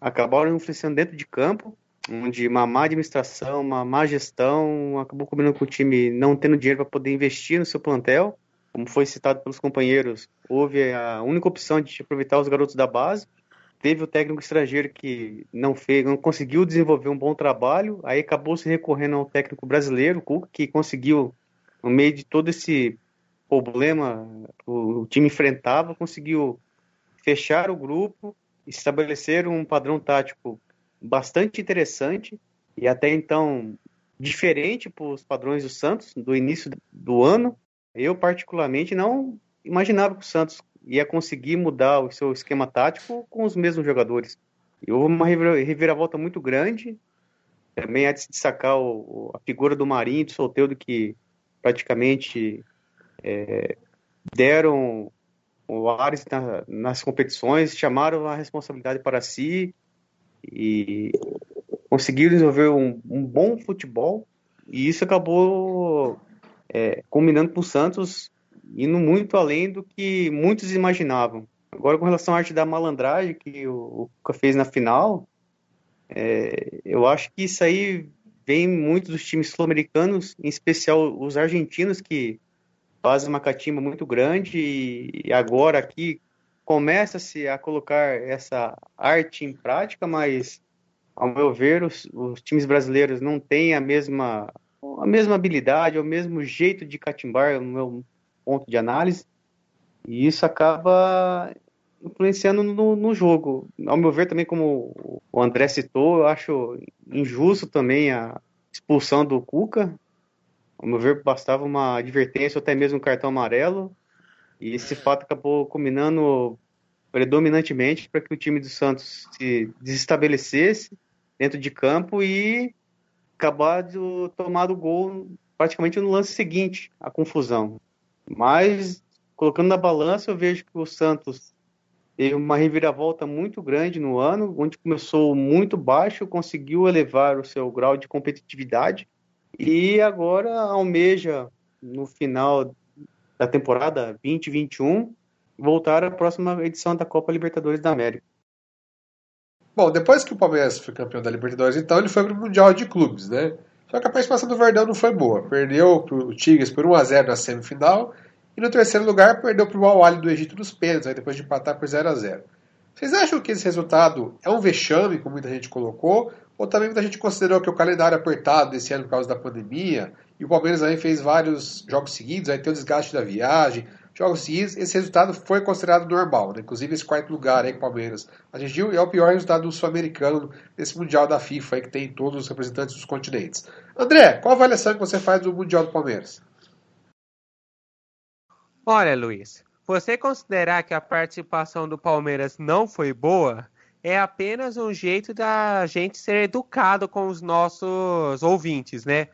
acabaram influenciando dentro de campo, onde uma má administração, uma má gestão acabou combinando com o time não tendo dinheiro para poder investir no seu plantel. Como foi citado pelos companheiros, houve a única opção de aproveitar os garotos da base. Teve o técnico estrangeiro que não fez, não conseguiu desenvolver um bom trabalho, aí acabou se recorrendo ao técnico brasileiro, que conseguiu, no meio de todo esse problema o, o time enfrentava, conseguiu fechar o grupo, estabeleceram um padrão tático bastante interessante e até então diferente para os padrões do Santos do início do ano. Eu, particularmente, não imaginava que o Santos ia conseguir mudar o seu esquema tático com os mesmos jogadores. E houve uma reviravolta muito grande. Também há de se destacar o, a figura do Marinho e do Solteiro, que praticamente é, deram o Ares na, nas competições, chamaram a responsabilidade para si e conseguiram desenvolver um, um bom futebol e isso acabou é, combinando com o Santos indo muito além do que muitos imaginavam. Agora, com relação à arte da malandragem que o Cuca fez na final, é, eu acho que isso aí vem muito dos times sul-americanos, em especial os argentinos, que fazem uma catimba muito grande e agora aqui começa-se a colocar essa arte em prática, mas ao meu ver os, os, times brasileiros não têm a mesma a mesma habilidade, o mesmo jeito de catimbar, no meu ponto de análise, e isso acaba influenciando no, no, jogo. Ao meu ver, também, como o André citou, eu acho injusto também a expulsão do Cuca. Ao meu ver, bastava uma advertência ou até mesmo um cartão amarelo. E esse fato acabou combinando predominantemente para que o time do Santos se desestabelecesse dentro de campo e acabar de tomar o gol praticamente no lance seguinte, a confusão. Mas, colocando na balança, eu vejo que o Santos teve uma reviravolta muito grande no ano, onde começou muito baixo, conseguiu elevar o seu grau de competitividade e agora almeja no final da temporada 2021 voltar à próxima edição da Copa Libertadores da América. Bom, depois que o Palmeiras foi campeão da Libertadores, então ele foi para o Mundial de Clubes, né? Só que a participação do Verdão não foi boa. Perdeu para o Tigres por 1 a 0 na semifinal e no terceiro lugar, perdeu para o Al do Egito nos pênaltis, aí depois de empatar por 0 a 0 Vocês acham que esse resultado é um vexame, como muita gente colocou? Ou também muita gente considerou que o calendário apertado desse ano por causa da pandemia, e o Palmeiras aí fez vários jogos seguidos, aí tem o desgaste da viagem, jogos seguidos, esse resultado foi considerado normal, né? inclusive esse quarto lugar aí que o Palmeiras atingiu, é o pior resultado do sul-americano nesse Mundial da FIFA aí, que tem todos os representantes dos continentes. André, qual a avaliação que você faz do Mundial do Palmeiras? Olha, Luiz, você considerar que a participação do Palmeiras não foi boa é apenas um jeito da gente ser educado com os nossos ouvintes, né?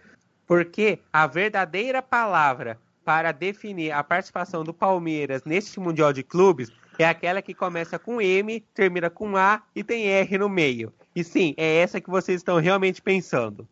Porque a verdadeira palavra para definir a participação do Palmeiras neste Mundial de Clubes é aquela que começa com M, termina com A e tem R no meio. E sim, é essa que vocês estão realmente pensando.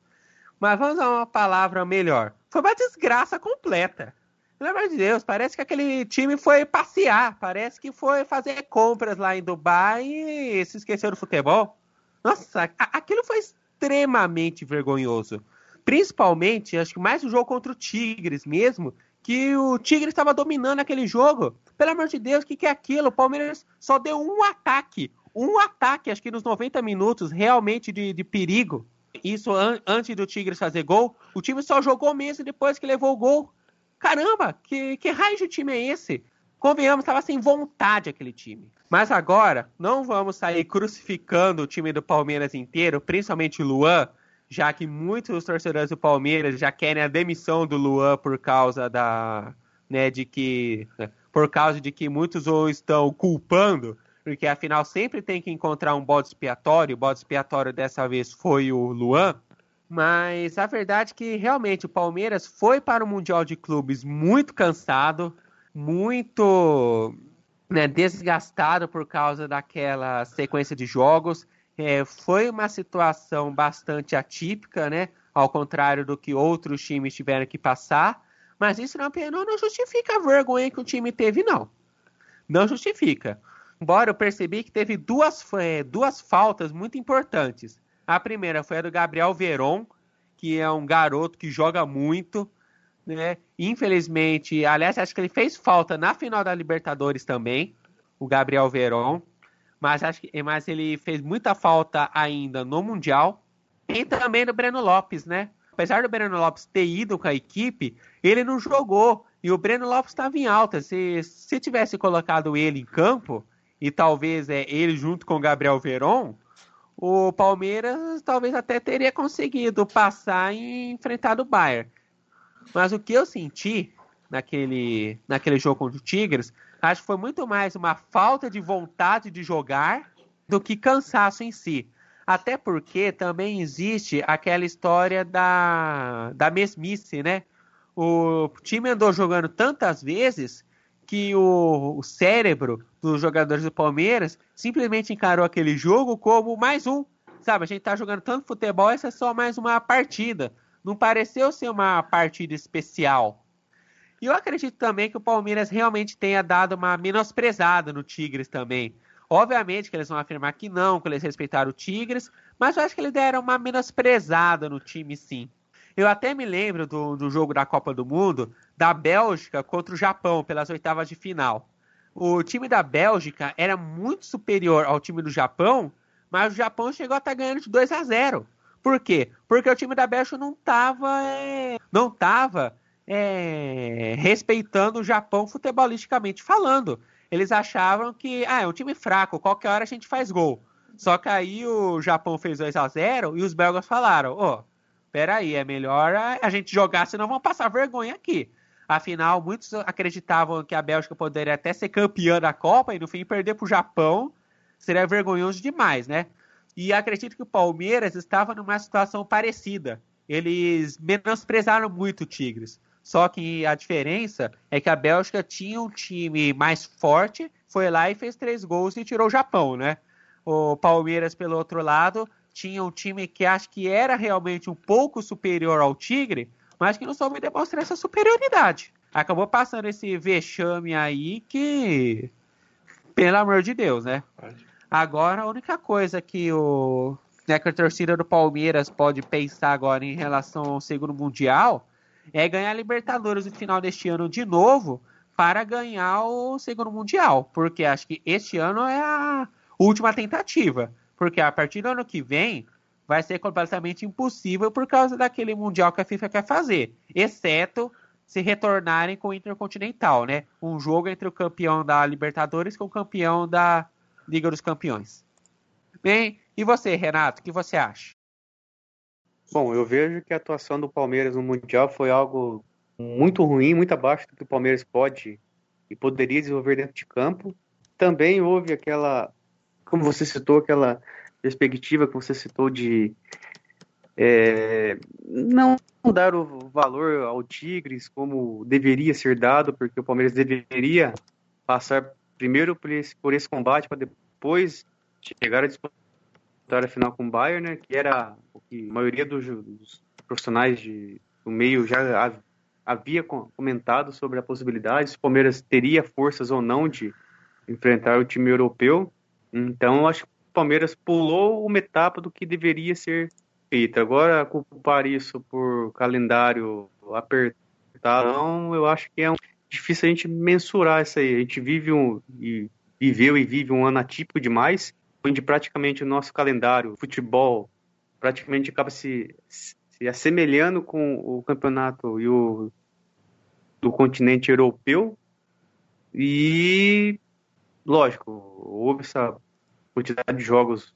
Mas vamos a uma palavra melhor. Foi uma desgraça completa. Pelo amor de Deus, parece que aquele time foi passear, parece que foi fazer compras lá em Dubai e se esqueceu do futebol. Nossa, aquilo foi extremamente vergonhoso. Principalmente, acho que mais o jogo contra o Tigres mesmo, que o Tigres estava dominando aquele jogo. Pelo amor de Deus, o que, que é aquilo? O Palmeiras só deu um ataque. Um ataque, acho que nos 90 minutos, realmente de, de perigo. Isso an antes do Tigres fazer gol. O time só jogou mesmo depois que levou o gol. Caramba, que, que raio de time é esse? Convenhamos, estava sem vontade aquele time. Mas agora, não vamos sair crucificando o time do Palmeiras inteiro, principalmente o Luan, já que muitos torcedores do Palmeiras já querem a demissão do Luan por causa da. Né, de que. Por causa de que muitos o estão culpando, porque afinal sempre tem que encontrar um bode expiatório. O bode expiatório dessa vez foi o Luan. Mas a verdade é que realmente o Palmeiras foi para o Mundial de Clubes muito cansado, muito né, desgastado por causa daquela sequência de jogos. É, foi uma situação bastante atípica, né? Ao contrário do que outros times tiveram que passar. Mas isso não, não justifica a vergonha que o time teve, não. Não justifica. Embora eu percebi que teve duas, é, duas faltas muito importantes. A primeira foi a do Gabriel Veron, que é um garoto que joga muito, né? Infelizmente, aliás, acho que ele fez falta na final da Libertadores também, o Gabriel Veron, mas acho que mas ele fez muita falta ainda no Mundial e também no Breno Lopes, né? Apesar do Breno Lopes ter ido com a equipe, ele não jogou e o Breno Lopes estava em alta. Se, se tivesse colocado ele em campo e talvez é ele junto com o Gabriel Veron, o Palmeiras talvez até teria conseguido passar e enfrentar o Bayern. Mas o que eu senti naquele, naquele jogo contra o Tigres, acho que foi muito mais uma falta de vontade de jogar do que cansaço em si. Até porque também existe aquela história da, da mesmice, né? O time andou jogando tantas vezes que o, o cérebro dos jogadores do Palmeiras simplesmente encarou aquele jogo como mais um. Sabe, a gente tá jogando tanto futebol, essa é só mais uma partida. Não pareceu ser uma partida especial. E eu acredito também que o Palmeiras realmente tenha dado uma menosprezada no Tigres também. Obviamente que eles vão afirmar que não, que eles respeitaram o Tigres, mas eu acho que eles deram uma menosprezada no time sim. Eu até me lembro do, do jogo da Copa do Mundo, da Bélgica contra o Japão pelas oitavas de final. O time da Bélgica era muito superior ao time do Japão, mas o Japão chegou a estar ganhando de 2 a 0. Por quê? Porque o time da Bélgica não estava é, não tava, é, respeitando o Japão futebolisticamente falando. Eles achavam que ah, é um time fraco, qualquer hora a gente faz gol. Só que aí o Japão fez 2 a 0 e os belgas falaram: Ô, oh, peraí, é melhor a gente jogar, senão vamos passar vergonha aqui. Afinal, muitos acreditavam que a Bélgica poderia até ser campeã da Copa e no fim perder para o Japão seria vergonhoso demais, né? E acredito que o Palmeiras estava numa situação parecida. Eles menosprezaram muito o Tigres. Só que a diferença é que a Bélgica tinha um time mais forte, foi lá e fez três gols e tirou o Japão, né? O Palmeiras, pelo outro lado, tinha um time que acho que era realmente um pouco superior ao Tigre, mas que não soube demonstrar essa superioridade. Acabou passando esse vexame aí que. Pelo amor de Deus, né? Agora, a única coisa que o né, que a torcida do Palmeiras pode pensar agora em relação ao segundo Mundial é ganhar a Libertadores no final deste ano de novo para ganhar o segundo Mundial. Porque acho que este ano é a última tentativa. Porque a partir do ano que vem vai ser completamente impossível por causa daquele Mundial que a FIFA quer fazer. Exceto se retornarem com o Intercontinental, né? Um jogo entre o campeão da Libertadores com o campeão da Liga dos Campeões. Bem, e você, Renato, o que você acha? Bom, eu vejo que a atuação do Palmeiras no Mundial foi algo muito ruim, muito abaixo do que o Palmeiras pode e poderia desenvolver dentro de campo. Também houve aquela, como você citou, aquela perspectiva que você citou de é, não dar o valor ao Tigres como deveria ser dado, porque o Palmeiras deveria passar primeiro por esse, por esse combate para depois chegar a disputar a final com o Bayern, né, que era o que a maioria dos, dos profissionais de, do meio já havia comentado sobre a possibilidade, se o Palmeiras teria forças ou não de enfrentar o time europeu. Então, eu acho que Palmeiras pulou uma etapa do que deveria ser feita. Agora, culpar isso por calendário apertado, não, eu acho que é um difícil a gente mensurar isso aí. A gente vive um e viveu e vive um ano atípico demais, onde praticamente o nosso calendário, futebol, praticamente acaba se, se assemelhando com o campeonato e o do continente europeu. E lógico, houve essa quantidade de jogos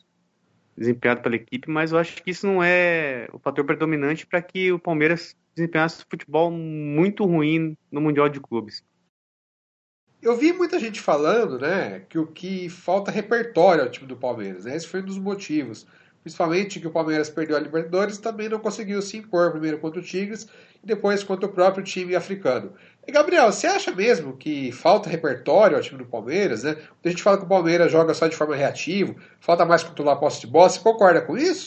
desempenhados pela equipe, mas eu acho que isso não é o fator predominante para que o Palmeiras desempenhasse futebol muito ruim no Mundial de Clubes. Eu vi muita gente falando, né, que o que falta repertório ao time do Palmeiras, né? Esse foi um dos motivos. Principalmente que o Palmeiras perdeu a Libertadores também não conseguiu se impor primeiro contra o Tigres e depois contra o próprio time africano. Gabriel, você acha mesmo que falta repertório ao time do Palmeiras, né? a gente fala que o Palmeiras joga só de forma reativa, falta mais controlar a posse de bola, você concorda com isso?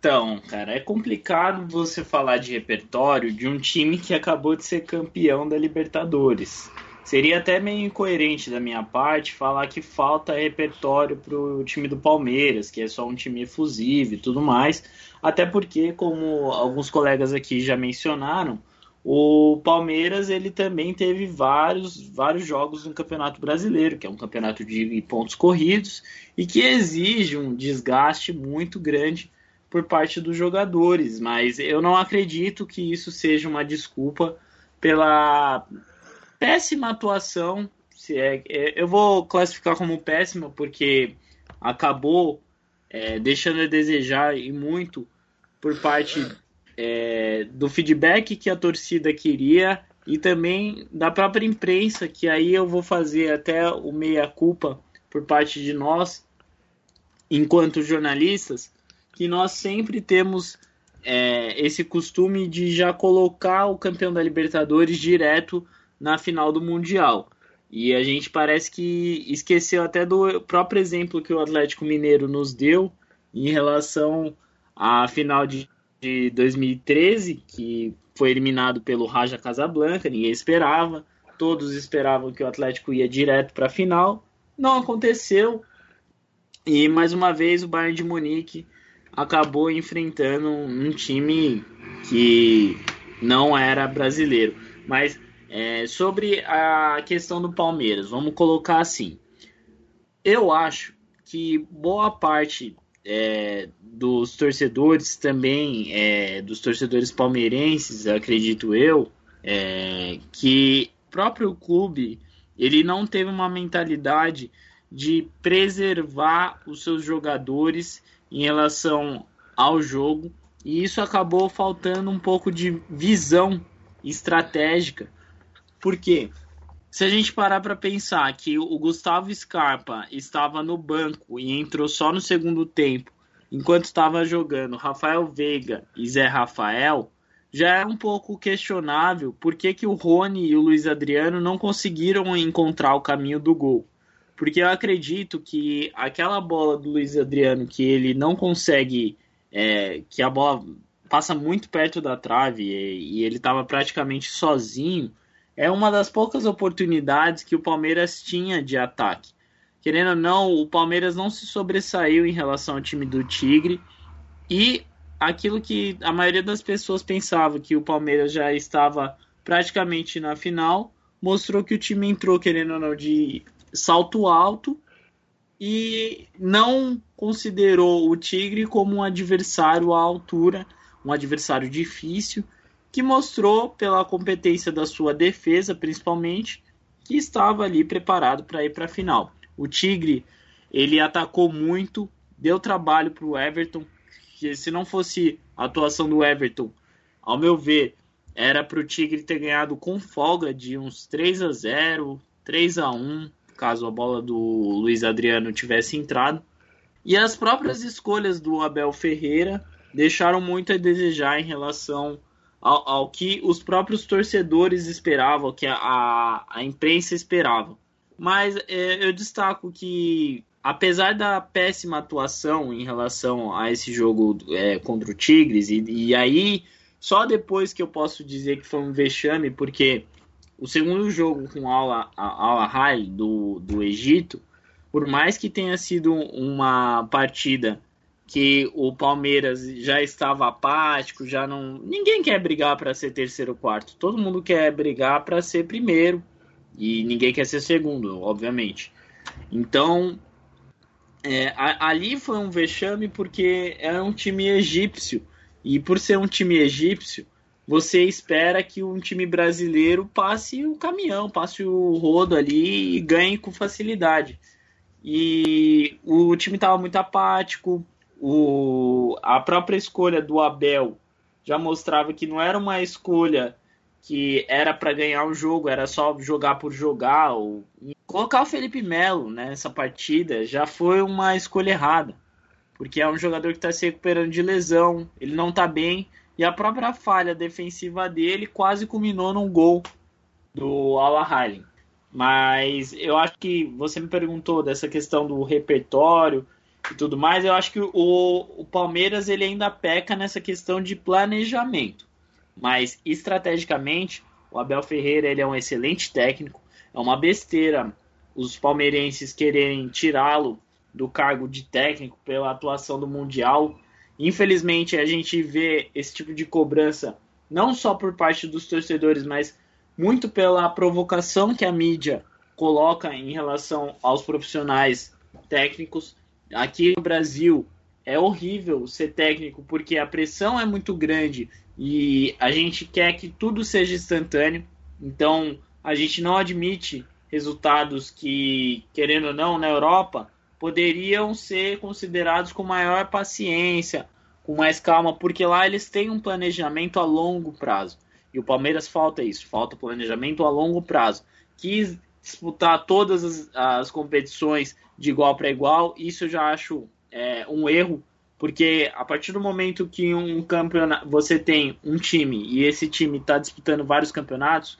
Então, cara, é complicado você falar de repertório de um time que acabou de ser campeão da Libertadores. Seria até meio incoerente da minha parte falar que falta repertório para o time do Palmeiras, que é só um time efusivo e tudo mais. Até porque, como alguns colegas aqui já mencionaram, o Palmeiras ele também teve vários, vários jogos no Campeonato Brasileiro, que é um campeonato de pontos corridos e que exige um desgaste muito grande por parte dos jogadores, mas eu não acredito que isso seja uma desculpa pela péssima atuação. Se é, é eu vou classificar como péssima porque acabou é, deixando a desejar e muito por parte é, do feedback que a torcida queria e também da própria imprensa, que aí eu vou fazer até o meia culpa por parte de nós, enquanto jornalistas, que nós sempre temos é, esse costume de já colocar o campeão da Libertadores direto na final do Mundial. E a gente parece que esqueceu até do próprio exemplo que o Atlético Mineiro nos deu em relação à final de, de 2013, que foi eliminado pelo Raja Casablanca, ninguém esperava, todos esperavam que o Atlético ia direto para a final, não aconteceu. E mais uma vez o Bayern de Munique acabou enfrentando um time que não era brasileiro. Mas é, sobre a questão do Palmeiras, vamos colocar assim. Eu acho que boa parte é, dos torcedores também, é, dos torcedores palmeirenses, acredito eu, é, que próprio clube ele não teve uma mentalidade de preservar os seus jogadores em relação ao jogo e isso acabou faltando um pouco de visão estratégica. Por quê? Se a gente parar para pensar que o Gustavo Scarpa estava no banco e entrou só no segundo tempo, enquanto estava jogando Rafael Veiga e Zé Rafael, já é um pouco questionável por que, que o Rony e o Luiz Adriano não conseguiram encontrar o caminho do gol. Porque eu acredito que aquela bola do Luiz Adriano que ele não consegue, é, que a bola passa muito perto da trave e, e ele estava praticamente sozinho, é uma das poucas oportunidades que o Palmeiras tinha de ataque. Querendo ou não, o Palmeiras não se sobressaiu em relação ao time do Tigre e aquilo que a maioria das pessoas pensava que o Palmeiras já estava praticamente na final, mostrou que o time entrou querendo ou não de salto alto e não considerou o Tigre como um adversário à altura, um adversário difícil que mostrou pela competência da sua defesa, principalmente, que estava ali preparado para ir para a final. O Tigre ele atacou muito, deu trabalho para o Everton, que se não fosse a atuação do Everton, ao meu ver, era para o Tigre ter ganhado com folga de uns 3 a 0, 3 a 1, caso a bola do Luiz Adriano tivesse entrado. E as próprias escolhas do Abel Ferreira deixaram muito a desejar em relação ao, ao que os próprios torcedores esperavam, que a, a, imprensa esperava. Mas é, eu destaco que, apesar da péssima atuação em relação a esse jogo é, contra o Tigres, e, e aí só depois que eu posso dizer que foi um vexame, porque o segundo jogo com Al Ahly do, do Egito, por mais que tenha sido uma partida que o Palmeiras já estava apático, já não. Ninguém quer brigar para ser terceiro ou quarto. Todo mundo quer brigar para ser primeiro. E ninguém quer ser segundo, obviamente. Então, é, ali foi um vexame porque era um time egípcio. E por ser um time egípcio, você espera que um time brasileiro passe o caminhão, passe o rodo ali e ganhe com facilidade. E o time estava muito apático, o, a própria escolha do Abel já mostrava que não era uma escolha que era para ganhar o jogo, era só jogar por jogar. Ou... Colocar o Felipe Melo nessa partida já foi uma escolha errada, porque é um jogador que está se recuperando de lesão, ele não está bem, e a própria falha defensiva dele quase culminou num gol do Al Mas eu acho que você me perguntou dessa questão do repertório e tudo mais, eu acho que o, o Palmeiras ele ainda peca nessa questão de planejamento. Mas estrategicamente, o Abel Ferreira ele é um excelente técnico. É uma besteira os palmeirenses quererem tirá-lo do cargo de técnico pela atuação do Mundial. Infelizmente, a gente vê esse tipo de cobrança não só por parte dos torcedores, mas muito pela provocação que a mídia coloca em relação aos profissionais técnicos. Aqui no Brasil é horrível ser técnico porque a pressão é muito grande e a gente quer que tudo seja instantâneo. Então a gente não admite resultados que, querendo ou não, na Europa poderiam ser considerados com maior paciência, com mais calma, porque lá eles têm um planejamento a longo prazo. E o Palmeiras falta isso, falta planejamento a longo prazo. Quis disputar todas as, as competições de igual para igual, isso eu já acho é, um erro, porque a partir do momento que um campeonato você tem um time e esse time está disputando vários campeonatos,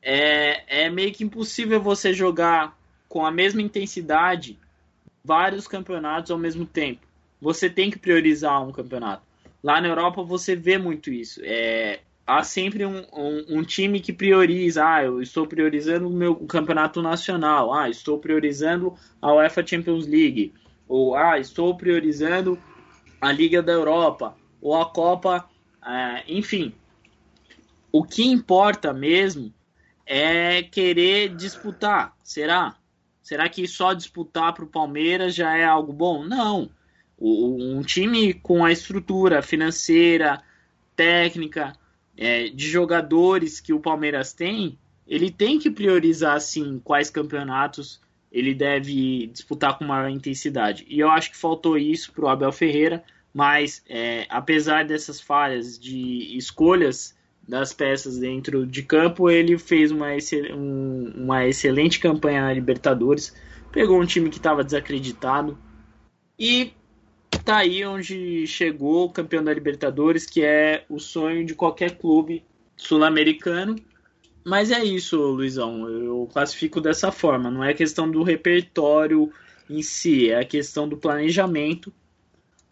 é, é meio que impossível você jogar com a mesma intensidade vários campeonatos ao mesmo tempo. Você tem que priorizar um campeonato. Lá na Europa você vê muito isso. É, há sempre um, um, um, time que prioriza, ah, eu estou priorizando o meu campeonato nacional, ah, estou priorizando a UEFA Champions League, ou ah, estou priorizando a Liga da Europa, ou a Copa, é, enfim. o que importa mesmo é querer disputar. Será? Será que só disputar para o Palmeiras já é algo bom? Não. O, um time com a estrutura financeira, técnica, é, de jogadores que o Palmeiras tem, ele tem que priorizar sim quais campeonatos ele deve disputar com maior intensidade. E eu acho que faltou isso para o Abel Ferreira, mas é, apesar dessas falhas de escolhas das peças dentro de campo, ele fez uma, excel um, uma excelente campanha na Libertadores, pegou um time que estava desacreditado e tá aí onde chegou o campeão da Libertadores, que é o sonho de qualquer clube sul-americano. Mas é isso, Luizão. Eu classifico dessa forma. Não é questão do repertório em si, é a questão do planejamento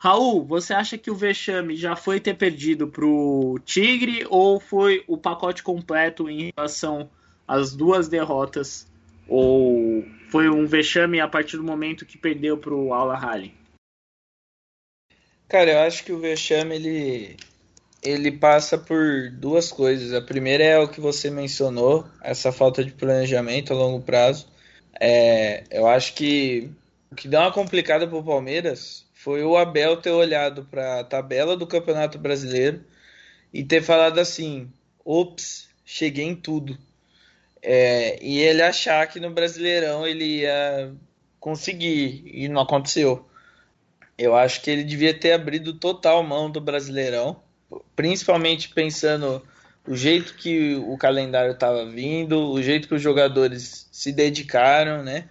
Raul, você acha que o vexame já foi ter perdido para o Tigre ou foi o pacote completo em relação às duas derrotas? Ou foi um vexame a partir do momento que perdeu para o Al Ahly? Cara, eu acho que o vexame ele, ele passa por duas coisas. A primeira é o que você mencionou, essa falta de planejamento a longo prazo. É, eu acho que o que dá uma complicada para o Palmeiras foi o Abel ter olhado para a tabela do Campeonato Brasileiro e ter falado assim: ops, cheguei em tudo. É, e ele achar que no Brasileirão ele ia conseguir, e não aconteceu. Eu acho que ele devia ter abrido total mão do Brasileirão, principalmente pensando o jeito que o calendário estava vindo, o jeito que os jogadores se dedicaram, né?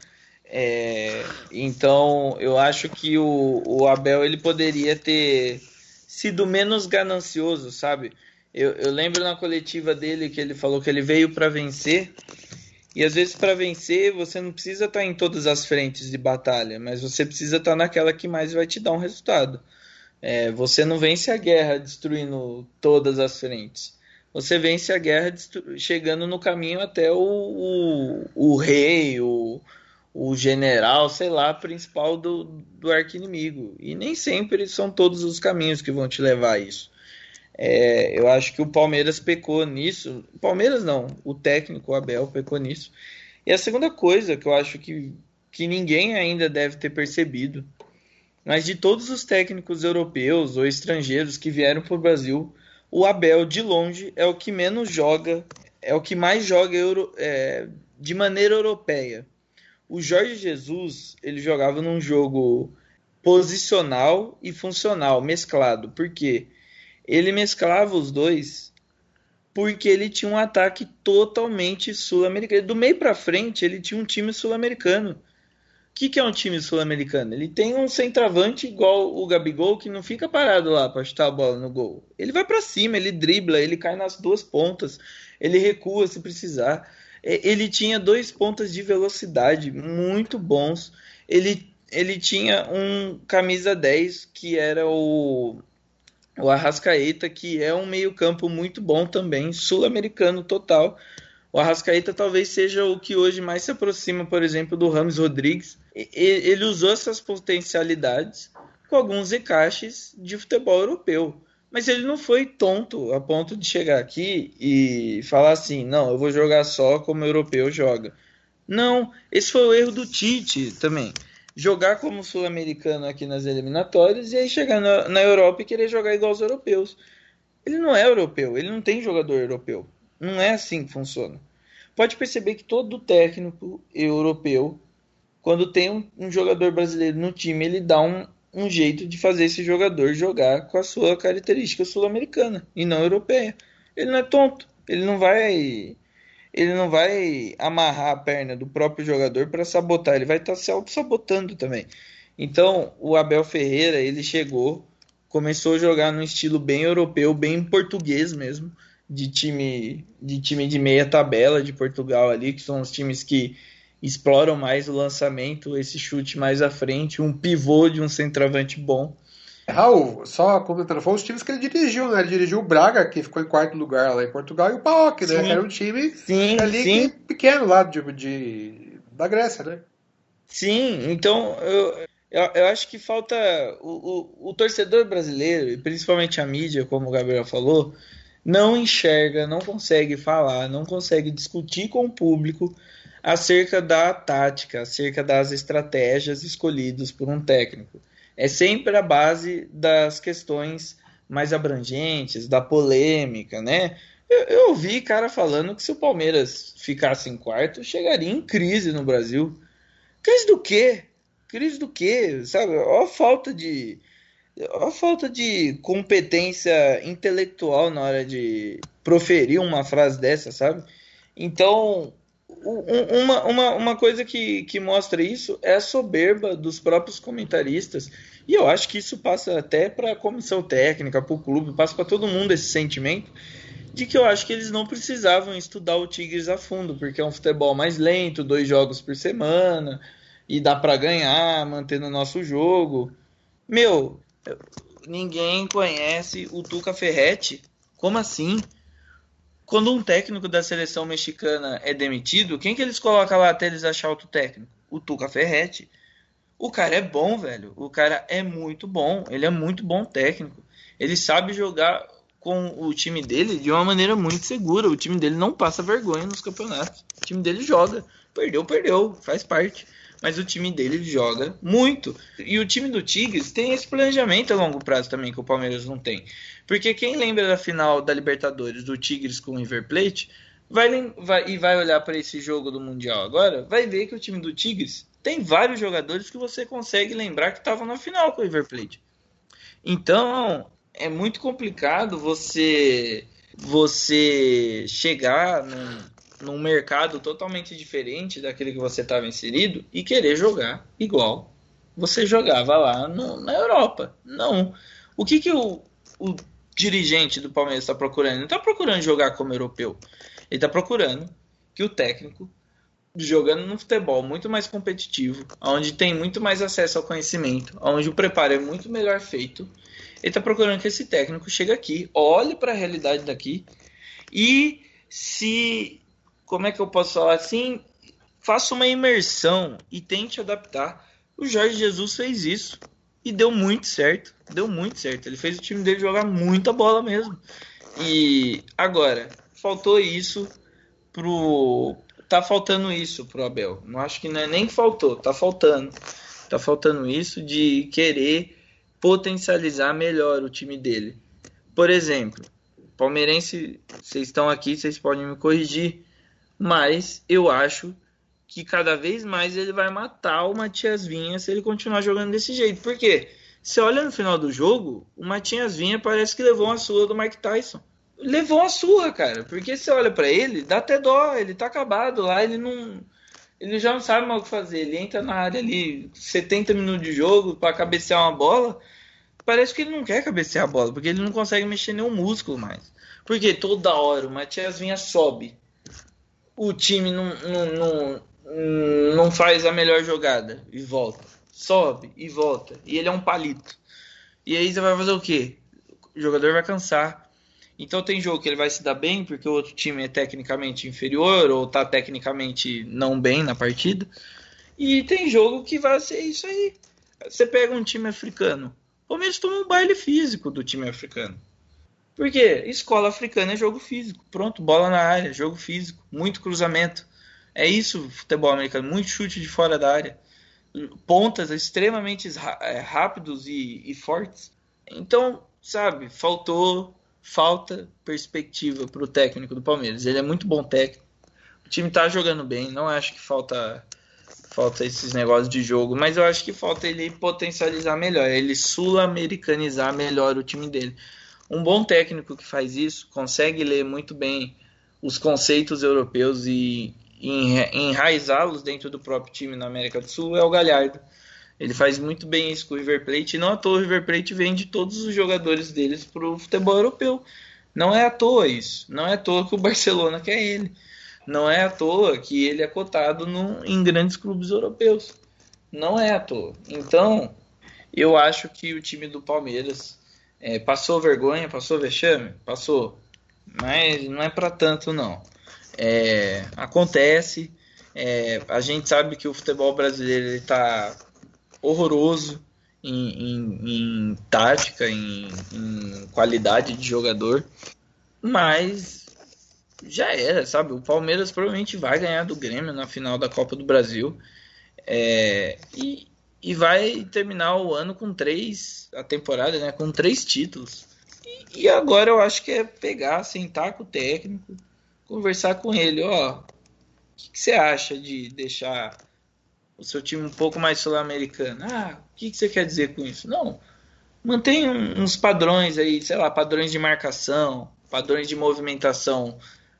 É, então eu acho que o, o, Abel ele poderia ter sido menos ganancioso, sabe? Eu, eu lembro na coletiva dele que ele falou que ele veio para vencer e às vezes para vencer você não precisa estar tá em todas as frentes de batalha, mas você precisa estar tá naquela que mais vai te dar um resultado. É, você não vence a guerra destruindo todas as frentes. Você vence a guerra chegando no caminho até o, o, o rei, o, o general, sei lá, principal do, do arqui-inimigo. E nem sempre são todos os caminhos que vão te levar a isso. É, eu acho que o Palmeiras pecou nisso. Palmeiras não, o técnico, Abel, pecou nisso. E a segunda coisa que eu acho que, que ninguém ainda deve ter percebido, mas de todos os técnicos europeus ou estrangeiros que vieram para o Brasil, o Abel, de longe, é o que menos joga, é o que mais joga euro, é, de maneira europeia o Jorge Jesus ele jogava num jogo posicional e funcional, mesclado. Por quê? Ele mesclava os dois porque ele tinha um ataque totalmente sul-americano. Do meio para frente, ele tinha um time sul-americano. O que, que é um time sul-americano? Ele tem um centroavante igual o Gabigol que não fica parado lá para chutar a bola no gol. Ele vai para cima, ele dribla, ele cai nas duas pontas, ele recua se precisar. É, ele tinha dois pontas de velocidade muito bons. Ele, ele tinha um camisa 10 que era o, o Arrascaeta, que é um meio-campo muito bom também, sul-americano total. O Arrascaeta talvez seja o que hoje mais se aproxima, por exemplo, do Ramos Rodrigues. Ele usou essas potencialidades com alguns encaixes de futebol europeu. Mas ele não foi tonto a ponto de chegar aqui e falar assim: não, eu vou jogar só como o europeu joga. Não, esse foi o erro do Tite também. Jogar como sul-americano aqui nas eliminatórias e aí chegar na, na Europa e querer jogar igual os europeus. Ele não é europeu, ele não tem jogador europeu. Não é assim que funciona. Pode perceber que todo técnico europeu, quando tem um, um jogador brasileiro no time, ele dá um, um jeito de fazer esse jogador jogar com a sua característica sul-americana e não europeia. Ele não é tonto, ele não vai ele não vai amarrar a perna do próprio jogador para sabotar, ele vai estar tá se auto-sabotando também. Então, o Abel Ferreira, ele chegou, começou a jogar num estilo bem europeu, bem português mesmo, de time de time de meia tabela de Portugal ali, que são os times que exploram mais o lançamento, esse chute mais à frente, um pivô de um centroavante bom. Raul, só comentando, foram os times que ele dirigiu, né? Ele dirigiu o Braga, que ficou em quarto lugar lá em Portugal, e o PAOK, né? Que era um time sim, ali sim. pequeno lá de, de, da Grécia, né? Sim, então eu, eu, eu acho que falta o, o, o, torcedor brasileiro, e principalmente a mídia, como o Gabriel falou, não enxerga, não consegue falar, não consegue discutir com o público acerca da tática, acerca das estratégias escolhidas por um técnico. É sempre a base das questões mais abrangentes, da polêmica, né? Eu, eu ouvi cara falando que se o Palmeiras ficasse em quarto, chegaria em crise no Brasil. Crise do quê? Crise do quê? Sabe? Olha a falta de. Olha a falta de competência intelectual na hora de proferir uma frase dessa, sabe? Então, uma, uma, uma coisa que, que mostra isso é a soberba dos próprios comentaristas. E eu acho que isso passa até para a comissão técnica, para o clube, passa para todo mundo esse sentimento de que eu acho que eles não precisavam estudar o Tigres a fundo, porque é um futebol mais lento, dois jogos por semana, e dá para ganhar, mantendo o nosso jogo. Meu, ninguém conhece o Tuca Ferretti. Como assim? Quando um técnico da seleção mexicana é demitido, quem que eles colocam lá até eles achar outro técnico? O Tuca Ferretti. O cara é bom, velho. O cara é muito bom. Ele é muito bom técnico. Ele sabe jogar com o time dele de uma maneira muito segura. O time dele não passa vergonha nos campeonatos. O time dele joga. Perdeu, perdeu. Faz parte mas o time dele joga muito. E o time do Tigres tem esse planejamento a longo prazo também que o Palmeiras não tem. Porque quem lembra da final da Libertadores do Tigres com o River Plate vai, vai e vai olhar para esse jogo do Mundial agora, vai ver que o time do Tigres tem vários jogadores que você consegue lembrar que estavam na final com o River Plate. Então, é muito complicado você você chegar num, num mercado totalmente diferente daquele que você estava inserido e querer jogar igual você jogava lá no, na Europa. Não. O que, que o, o dirigente do Palmeiras está procurando? Ele está procurando jogar como europeu. Ele está procurando que o técnico, jogando no futebol muito mais competitivo, onde tem muito mais acesso ao conhecimento, onde o preparo é muito melhor feito, ele está procurando que esse técnico chegue aqui, olhe para a realidade daqui e se como é que eu posso falar assim? Faça uma imersão e tente adaptar. O Jorge Jesus fez isso e deu muito certo. Deu muito certo. Ele fez o time dele jogar muita bola mesmo. E agora, faltou isso pro. Tá faltando isso pro Abel. Não acho que não é nem faltou, tá faltando. Tá faltando isso de querer potencializar melhor o time dele. Por exemplo, palmeirense, vocês estão aqui, vocês podem me corrigir mas eu acho que cada vez mais ele vai matar o Matias Vinha se ele continuar jogando desse jeito. Por quê? Você olha no final do jogo, o Matias Vinha parece que levou uma surra do Mike Tyson. Levou uma surra, cara. Porque você olha para ele, dá até dó, ele tá acabado lá, ele não. Ele já não sabe mais o que fazer. Ele entra na área ali, 70 minutos de jogo para cabecear uma bola. Parece que ele não quer cabecear a bola, porque ele não consegue mexer nenhum músculo mais. Porque toda hora o Matias Vinha sobe o time não, não, não, não faz a melhor jogada e volta. Sobe e volta. E ele é um palito. E aí você vai fazer o quê? O jogador vai cansar. Então tem jogo que ele vai se dar bem porque o outro time é tecnicamente inferior ou tá tecnicamente não bem na partida. E tem jogo que vai ser isso aí. Você pega um time africano. O Palmeiras toma um baile físico do time africano. Porque escola africana é jogo físico. Pronto, bola na área, jogo físico, muito cruzamento. É isso futebol americano, muito chute de fora da área. Pontas extremamente é, rápidos e, e fortes. Então, sabe, faltou, falta perspectiva para o técnico do Palmeiras. Ele é muito bom técnico. O time está jogando bem, não acho que falta falta esses negócios de jogo, mas eu acho que falta ele potencializar melhor, ele sul-americanizar melhor o time dele. Um bom técnico que faz isso consegue ler muito bem os conceitos europeus e enraizá-los dentro do próprio time na América do Sul é o Galhardo. Ele faz muito bem isso com o River Plate e não à toa o River Plate vende todos os jogadores deles para o futebol europeu. Não é à toa isso. Não é à toa que o Barcelona quer ele. Não é à toa que ele é cotado no, em grandes clubes europeus. Não é à toa. Então, eu acho que o time do Palmeiras é, passou vergonha, passou vexame? Passou. Mas não é para tanto, não. É, acontece. É, a gente sabe que o futebol brasileiro está horroroso em, em, em tática, em, em, qualidade de jogador. mas já era, sabe? O Palmeiras provavelmente vai ganhar do Grêmio na final da Copa do Brasil. É, e, e vai terminar o ano com três, a temporada, né? Com três títulos. E, e agora eu acho que é pegar, sentar com o técnico, conversar com ele, ó. O que, que você acha de deixar o seu time um pouco mais sul-americano? Ah, o que, que você quer dizer com isso? Não, mantém uns padrões aí, sei lá, padrões de marcação, padrões de movimentação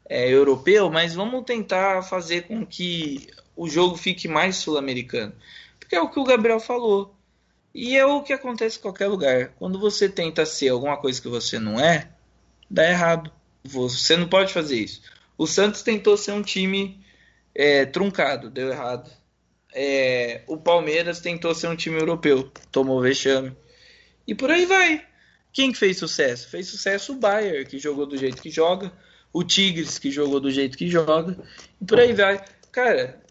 é, europeu, mas vamos tentar fazer com que o jogo fique mais sul-americano. Porque é o que o Gabriel falou. E é o que acontece em qualquer lugar. Quando você tenta ser alguma coisa que você não é, dá errado. Você não pode fazer isso. O Santos tentou ser um time é, truncado, deu errado. É, o Palmeiras tentou ser um time europeu, tomou vexame. E por aí vai. Quem que fez sucesso? Fez sucesso o Bayern, que jogou do jeito que joga o Tigres, que jogou do jeito que joga, e por aí vai. Cara,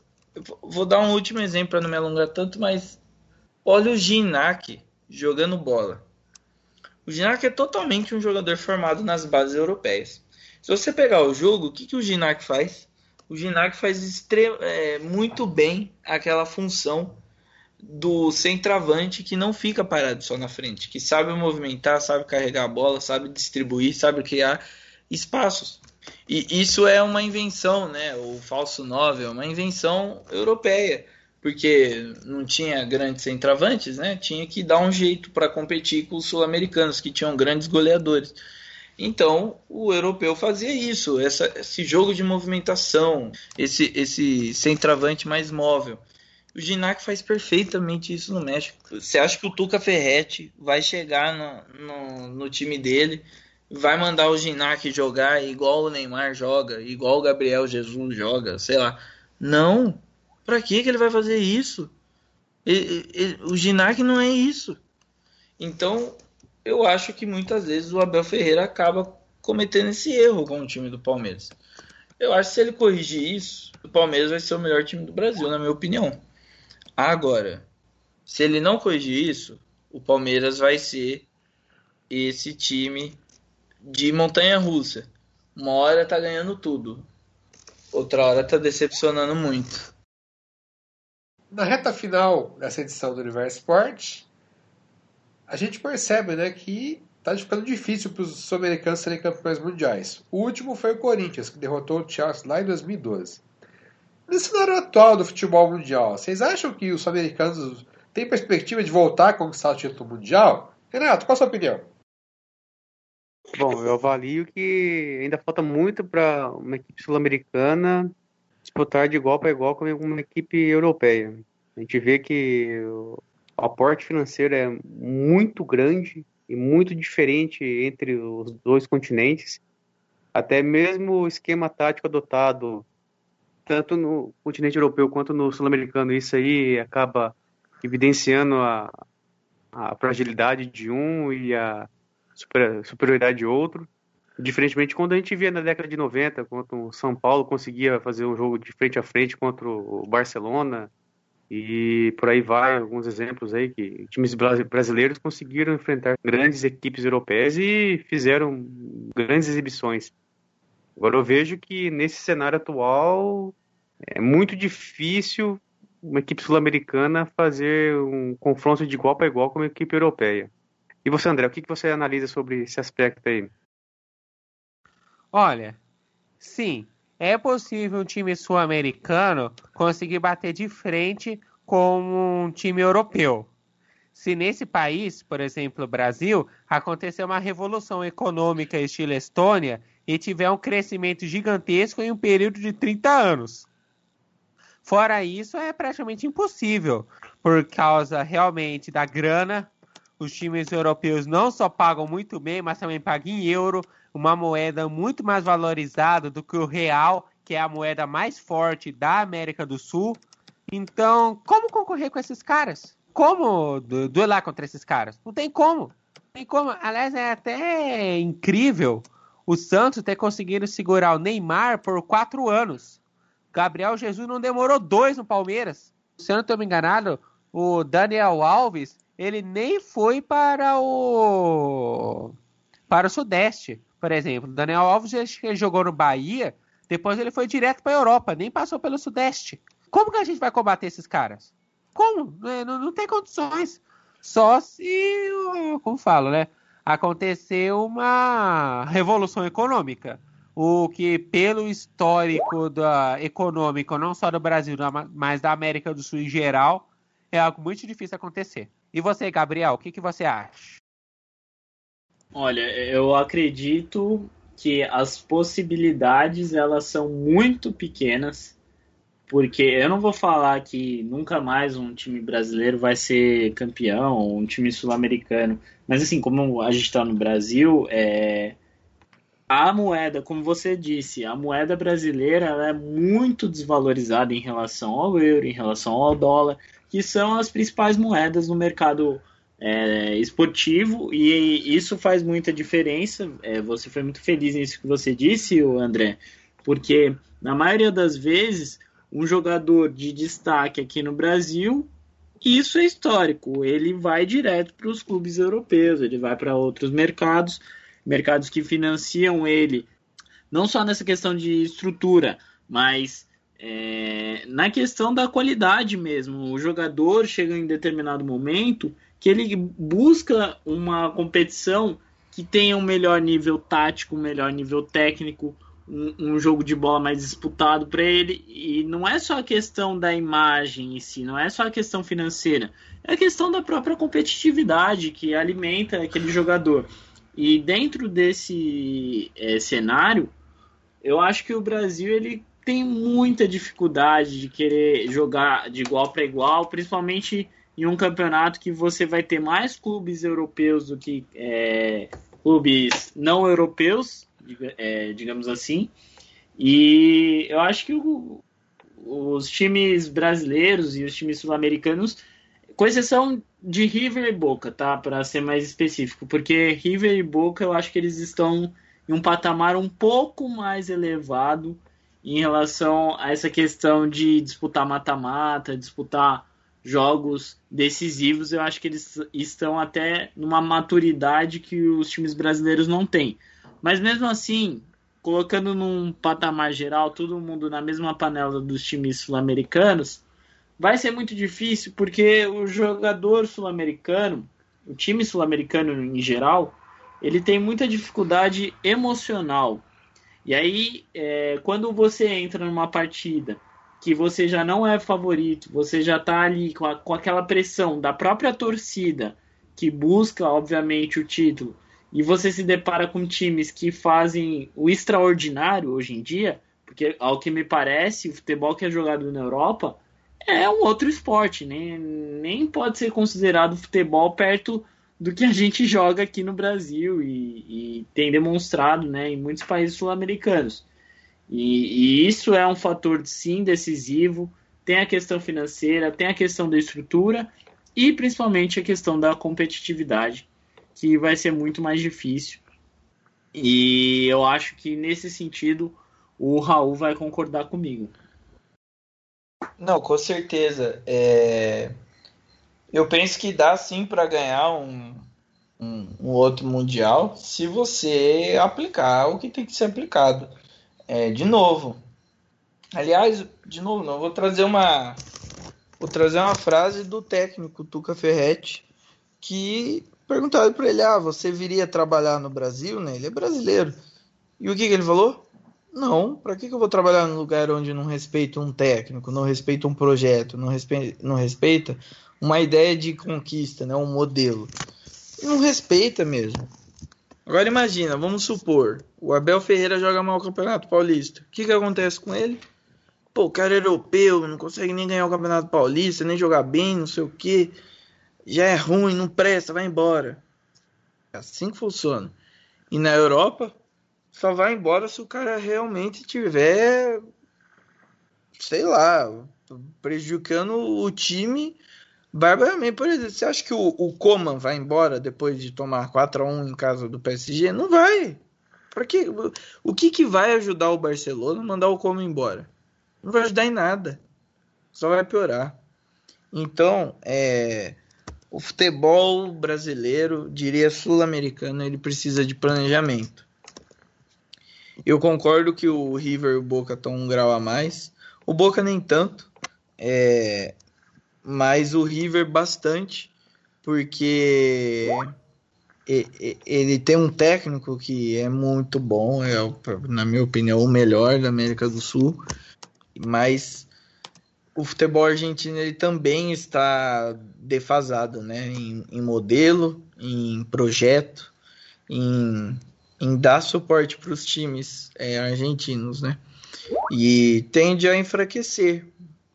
vou dar um último exemplo para não me alongar tanto, mas olha o Ginac jogando bola. O Ginac é totalmente um jogador formado nas bases europeias. Se você pegar o jogo, o que, que o Ginac faz? O Ginac faz é, muito bem aquela função do centroavante que não fica parado só na frente, que sabe movimentar, sabe carregar a bola, sabe distribuir, sabe criar espaços. E isso é uma invenção, né? O falso 9 é uma invenção europeia, porque não tinha grandes centravantes, né? Tinha que dar um jeito para competir com os sul-americanos, que tinham grandes goleadores. Então, o europeu fazia isso, essa, esse jogo de movimentação, esse, esse centravante mais móvel. O Ginac faz perfeitamente isso no México. Você acha que o Tuca Ferretti vai chegar no, no, no time dele vai mandar o Ginac jogar igual o Neymar joga, igual o Gabriel Jesus joga, sei lá. Não. Pra que ele vai fazer isso? Ele, ele, o Ginac não é isso. Então, eu acho que muitas vezes o Abel Ferreira acaba cometendo esse erro com o time do Palmeiras. Eu acho que se ele corrigir isso, o Palmeiras vai ser o melhor time do Brasil, na minha opinião. Agora, se ele não corrigir isso, o Palmeiras vai ser esse time de montanha russa. Uma hora tá ganhando tudo, outra hora tá decepcionando muito. Na reta final dessa edição do Universo Sport, a gente percebe né, que tá ficando difícil para os sul-americanos serem campeões mundiais. O último foi o Corinthians, que derrotou o Chelsea lá em 2012. Nesse cenário atual do futebol mundial, vocês acham que os sul-americanos têm perspectiva de voltar a conquistar o título mundial? Renato, qual a sua opinião? Bom, eu avalio que ainda falta muito para uma equipe sul-americana disputar de igual para igual com uma equipe europeia. A gente vê que o aporte financeiro é muito grande e muito diferente entre os dois continentes. Até mesmo o esquema tático adotado tanto no continente europeu quanto no sul-americano, isso aí acaba evidenciando a, a fragilidade de um e a super, superioridade de outro. Diferentemente quando a gente via na década de 90, quando o São Paulo conseguia fazer um jogo de frente a frente contra o Barcelona, e por aí vai, alguns exemplos aí que times brasileiros conseguiram enfrentar grandes equipes europeias e fizeram grandes exibições. Agora eu vejo que nesse cenário atual é muito difícil uma equipe sul-americana fazer um confronto de igual para igual com uma equipe europeia. E você, André, o que você analisa sobre esse aspecto aí? Olha, sim, é possível um time sul-americano conseguir bater de frente com um time europeu. Se nesse país, por exemplo, Brasil, acontecer uma revolução econômica estilo Estônia e tiver um crescimento gigantesco em um período de 30 anos. Fora isso, é praticamente impossível, por causa realmente da grana os times europeus não só pagam muito bem, mas também pagam em euro, uma moeda muito mais valorizada do que o real, que é a moeda mais forte da América do Sul. Então, como concorrer com esses caras? Como duelar contra esses caras? Não tem como. Não tem como. Aliás, é até incrível o Santos ter conseguido segurar o Neymar por quatro anos. Gabriel Jesus não demorou dois no Palmeiras. Se eu não estou me enganado, o Daniel Alves ele nem foi para o para o Sudeste. Por exemplo, Daniel Alves já jogou no Bahia, depois ele foi direto para a Europa, nem passou pelo Sudeste. Como que a gente vai combater esses caras? Como? Não, não, não tem condições. Só se, como falo, né? Acontecer uma revolução econômica. O que, pelo histórico da, econômico, não só do Brasil, mas da América do Sul em geral, é algo muito difícil acontecer. E você, Gabriel, o que, que você acha? Olha, eu acredito que as possibilidades elas são muito pequenas, porque eu não vou falar que nunca mais um time brasileiro vai ser campeão, ou um time sul-americano, mas assim, como a gente está no Brasil, é, a moeda, como você disse, a moeda brasileira é muito desvalorizada em relação ao euro, em relação ao dólar, que são as principais moedas no mercado é, esportivo e isso faz muita diferença. É, você foi muito feliz nisso que você disse, André, porque na maioria das vezes um jogador de destaque aqui no Brasil, isso é histórico. Ele vai direto para os clubes europeus, ele vai para outros mercados, mercados que financiam ele, não só nessa questão de estrutura, mas é, na questão da qualidade mesmo. O jogador chega em determinado momento que ele busca uma competição que tenha um melhor nível tático, um melhor nível técnico, um, um jogo de bola mais disputado para ele. E não é só a questão da imagem em si, não é só a questão financeira, é a questão da própria competitividade que alimenta aquele jogador. E dentro desse é, cenário, eu acho que o Brasil ele tem muita dificuldade de querer jogar de igual para igual, principalmente em um campeonato que você vai ter mais clubes europeus do que é, clubes não europeus, é, digamos assim. E eu acho que o, os times brasileiros e os times sul-americanos, com exceção de River e Boca, tá? Para ser mais específico, porque River e Boca eu acho que eles estão em um patamar um pouco mais elevado em relação a essa questão de disputar mata-mata, disputar jogos decisivos, eu acho que eles estão até numa maturidade que os times brasileiros não têm. Mas mesmo assim, colocando num patamar geral, todo mundo na mesma panela dos times sul-americanos, vai ser muito difícil porque o jogador sul-americano, o time sul-americano em geral, ele tem muita dificuldade emocional. E aí, é, quando você entra numa partida que você já não é favorito, você já está ali com, a, com aquela pressão da própria torcida que busca, obviamente, o título, e você se depara com times que fazem o extraordinário hoje em dia, porque ao que me parece, o futebol que é jogado na Europa é um outro esporte, nem, nem pode ser considerado futebol perto do que a gente joga aqui no Brasil e, e tem demonstrado né, em muitos países sul-americanos. E, e, isso é um fator, sim, decisivo. Tem a questão financeira, tem a questão da estrutura e principalmente a questão da competitividade, que vai ser muito mais difícil. E eu acho que nesse sentido o Raul vai concordar comigo. Não, com certeza. É... Eu penso que dá sim para ganhar um, um, um outro mundial se você aplicar o que tem que ser aplicado. É, de novo. Aliás, de novo, não vou trazer uma vou trazer uma frase do técnico Tuca Ferretti que perguntaram para ele: "Ah, você viria trabalhar no Brasil, né? Ele é brasileiro". E o que, que ele falou? Não, para que, que eu vou trabalhar num lugar onde não respeita um técnico, não respeita um projeto, não respeita, não respeita uma ideia de conquista, né, um modelo? Não respeita mesmo. Agora imagina, vamos supor, o Abel Ferreira joga mal o Campeonato Paulista. O que, que acontece com ele? Pô, o cara é europeu, não consegue nem ganhar o Campeonato Paulista, nem jogar bem, não sei o que. Já é ruim, não presta, vai embora. É assim que funciona. E na Europa, só vai embora se o cara realmente tiver, sei lá, prejudicando o time barbaramente. Por exemplo, você acha que o, o Coman vai embora depois de tomar 4 a 1 em casa do PSG? Não vai. Para que o que, que vai ajudar o Barcelona a mandar o Coman embora? Não vai ajudar em nada. Só vai piorar. Então, é o futebol brasileiro, diria sul-americano, ele precisa de planejamento. Eu concordo que o River e o Boca estão um grau a mais. O Boca nem tanto, é... mas o River bastante, porque ele tem um técnico que é muito bom, é, na minha opinião, o melhor da América do Sul, mas o futebol argentino ele também está defasado, né? Em, em modelo, em projeto, em, em dar suporte para os times é, argentinos, né? E tende a enfraquecer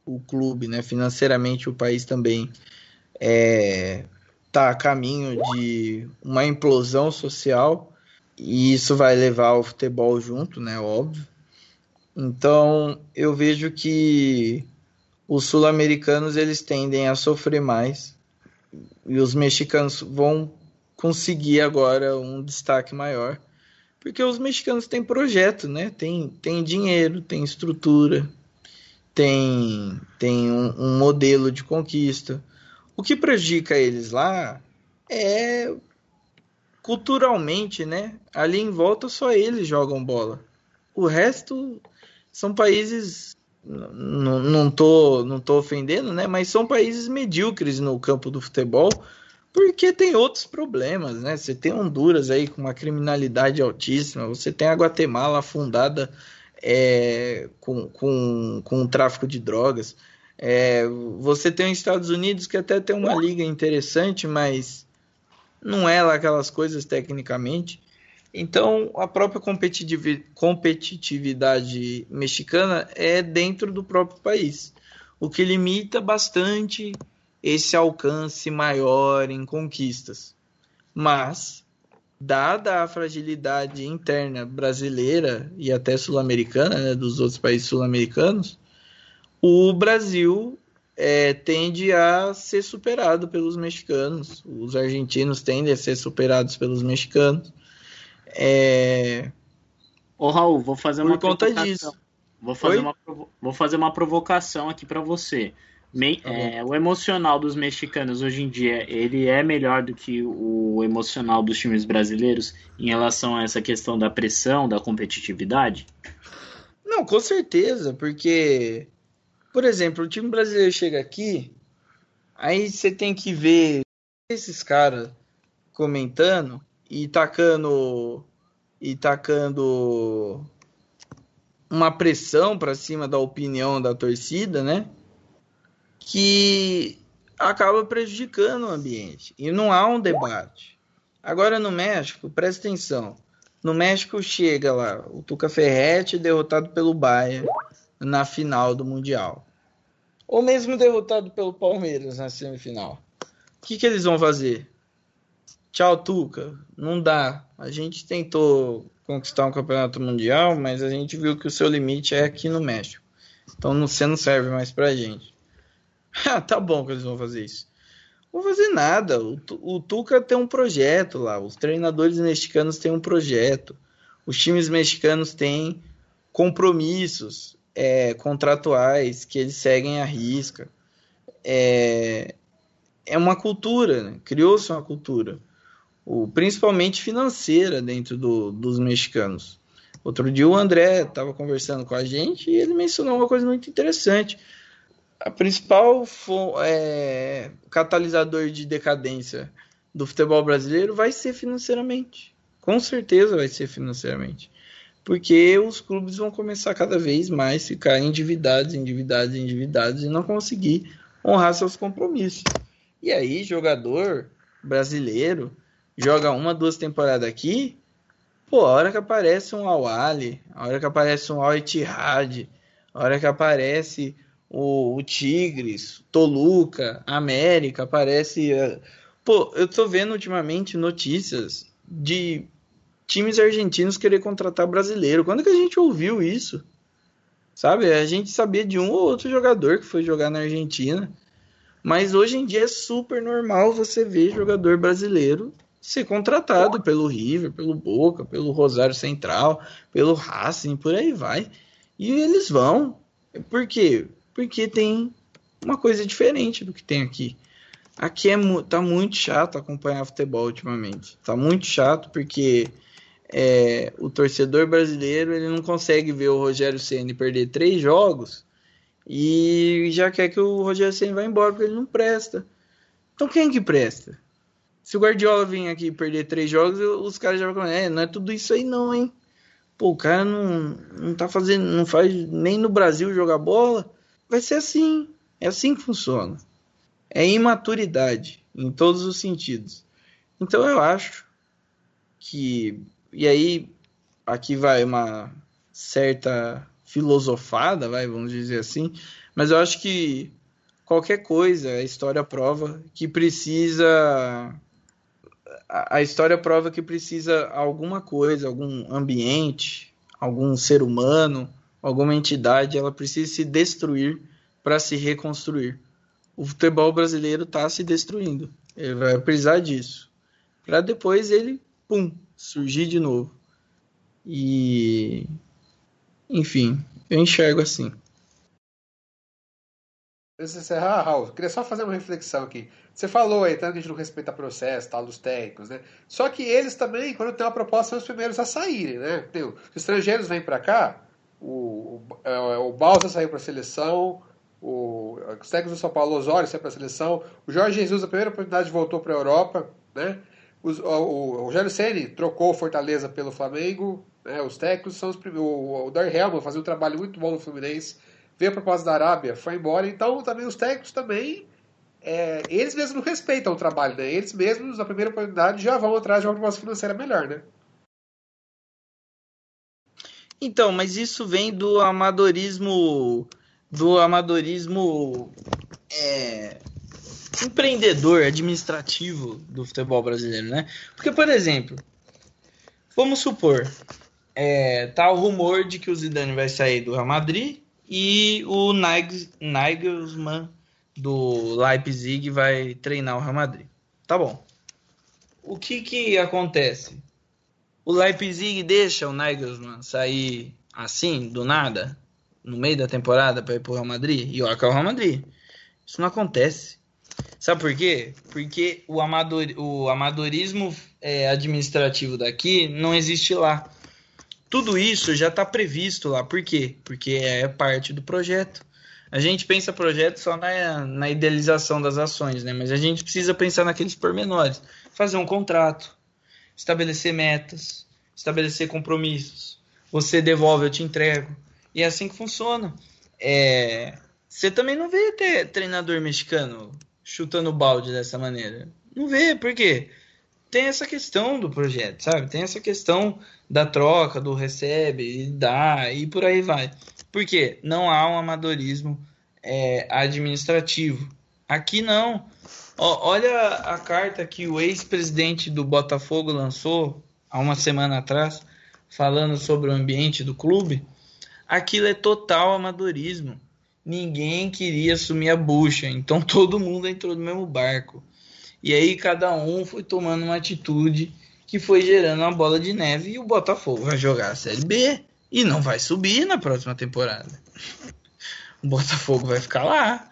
o clube, né? Financeiramente o país também é, tá a caminho de uma implosão social e isso vai levar o futebol junto, né? Óbvio. Então eu vejo que os sul-americanos eles tendem a sofrer mais e os mexicanos vão conseguir agora um destaque maior porque os mexicanos têm projeto, né? Tem, tem dinheiro, tem estrutura, tem, tem um, um modelo de conquista. O que prejudica eles lá é culturalmente, né? Ali em volta só eles jogam bola. O resto são países não, não, tô, não tô ofendendo, né? Mas são países medíocres no campo do futebol, porque tem outros problemas, né? Você tem Honduras aí com uma criminalidade altíssima, você tem a Guatemala afundada é, com, com, com o tráfico de drogas. É, você tem os Estados Unidos que até tem uma liga interessante, mas não é lá aquelas coisas tecnicamente. Então, a própria competitividade mexicana é dentro do próprio país, o que limita bastante esse alcance maior em conquistas. Mas, dada a fragilidade interna brasileira e até sul-americana, né, dos outros países sul-americanos, o Brasil é, tende a ser superado pelos mexicanos, os argentinos tendem a ser superados pelos mexicanos é... Ô Raul, vou fazer Por uma conta disso. Vou fazer, uma, vou fazer uma provocação aqui para você. Me, tá é, o emocional dos mexicanos hoje em dia ele é melhor do que o emocional dos times brasileiros em relação a essa questão da pressão, da competitividade? Não, com certeza, porque, por exemplo, o time brasileiro chega aqui, aí você tem que ver esses caras comentando e tacando e tacando uma pressão para cima da opinião da torcida, né? Que acaba prejudicando o ambiente e não há um debate. Agora no México, presta atenção. No México chega lá o Tuca Ferretti derrotado pelo Bayern na final do Mundial. Ou mesmo derrotado pelo Palmeiras na semifinal. O que, que eles vão fazer? Tchau, Tuca. Não dá. A gente tentou conquistar um campeonato mundial, mas a gente viu que o seu limite é aqui no México. Então você não serve mais pra gente. <laughs> Ah, tá bom que eles vão fazer isso. Não vão fazer nada. O, o Tuca tem um projeto lá. Os treinadores mexicanos têm um projeto. Os times mexicanos têm compromissos é, contratuais que eles seguem à risca. É, é uma cultura, né? criou-se uma cultura o, principalmente financeira dentro do, dos mexicanos. Outro dia o André estava conversando com a gente e ele mencionou uma coisa muito interessante. A principal é, catalisador de decadência do futebol brasileiro vai ser financeiramente. Com certeza vai ser financeiramente. Porque os clubes vão começar cada vez mais a ficar endividados, endividados, endividados e não conseguir honrar seus compromissos. E aí, jogador brasileiro joga uma, duas temporadas aqui, pô, a hora que aparece um Awali, a hora que aparece um Al Ittihad, a hora que aparece o, o Tigres, Toluca, América, aparece. Eh, pô, eu tô vendo ultimamente notícias de times argentinos querer contratar brasileiro. Quando que a gente ouviu isso? Sabe? A gente sabia de um ou outro jogador que foi jogar na Argentina. Mas hoje em dia é super normal você ver jogador brasileiro ser contratado pelo River, pelo Boca, pelo Rosário Central, pelo Racing, por aí vai. E eles vão. Por quê? Porque tem uma coisa diferente do que tem aqui. aqui é tá muito chato acompanhar futebol ultimamente. Tá muito chato porque é, o torcedor brasileiro ele não consegue ver o Rogério Ceni perder três jogos e já quer que o Rogério Ceni vá embora porque ele não presta. Então quem que presta? Se o Guardiola vir aqui perder três jogos, os caras já vão falar, é, não é tudo isso aí não, hein? Pô, o cara não, não tá fazendo, não faz nem no Brasil jogar bola. Vai ser assim. É assim que funciona. É imaturidade em todos os sentidos. Então eu acho que e aí aqui vai uma certa filosofada, vai, vamos dizer assim, mas eu acho que qualquer coisa, a história prova que precisa a história prova que precisa alguma coisa, algum ambiente, algum ser humano, alguma entidade, ela precisa se destruir para se reconstruir. O futebol brasileiro está se destruindo. Ele vai precisar disso. Para depois ele, pum, surgir de novo. E. Enfim, eu enxergo assim. Antes de encerrar, Raul, queria só fazer uma reflexão aqui. Você falou aí, tanto que a gente não respeita processo, tal, dos técnicos, né? Só que eles também, quando tem uma proposta, são os primeiros a saírem, né? Os estrangeiros vêm para cá, o, o, é, o Balsa saiu para a seleção, o, os técnicos do São Paulo, Osório saiu para a seleção, o Jorge Jesus, a primeira oportunidade, voltou para a Europa, né? Os, o, o Rogério Ceni trocou o Fortaleza pelo Flamengo, né? Os técnicos são os primeiros. O, o Dar Helman fazia um trabalho muito bom no Fluminense, veio a proposta da Arábia, foi embora, então também os técnicos também é, eles mesmos não respeitam o trabalho, né? Eles mesmos, na primeira oportunidade, já vão atrás de uma proposta financeira melhor, né? Então, mas isso vem do amadorismo do amadorismo é, empreendedor, administrativo do futebol brasileiro, né? Porque, por exemplo, vamos supor, é, tá o rumor de que o Zidane vai sair do Real Madrid e o Nagelsmann do Leipzig vai treinar o Real Madrid. Tá bom. O que que acontece? O Leipzig deixa o Nagelsmann sair assim, do nada, no meio da temporada para ir pro Real Madrid e olha é o Real Madrid. Isso não acontece. Sabe por quê? Porque o, amador, o amadorismo é, administrativo daqui não existe lá. Tudo isso já está previsto lá. Por quê? Porque é parte do projeto. A gente pensa projeto só na, na idealização das ações, né? Mas a gente precisa pensar naqueles pormenores. Fazer um contrato, estabelecer metas, estabelecer compromissos. Você devolve, eu te entrego. E é assim que funciona. É... Você também não vê ter treinador mexicano chutando balde dessa maneira. Não vê, por quê? Tem essa questão do projeto, sabe? Tem essa questão da troca, do recebe e dá, e por aí vai. Porque não há um amadorismo é, administrativo. Aqui não. Ó, olha a carta que o ex-presidente do Botafogo lançou há uma semana atrás, falando sobre o ambiente do clube. Aquilo é total amadorismo. Ninguém queria assumir a bucha, então <laughs> todo mundo entrou no mesmo barco. E aí cada um foi tomando uma atitude que foi gerando uma bola de neve e o Botafogo vai jogar a Série B. E não vai subir na próxima temporada. <laughs> O Botafogo vai ficar lá.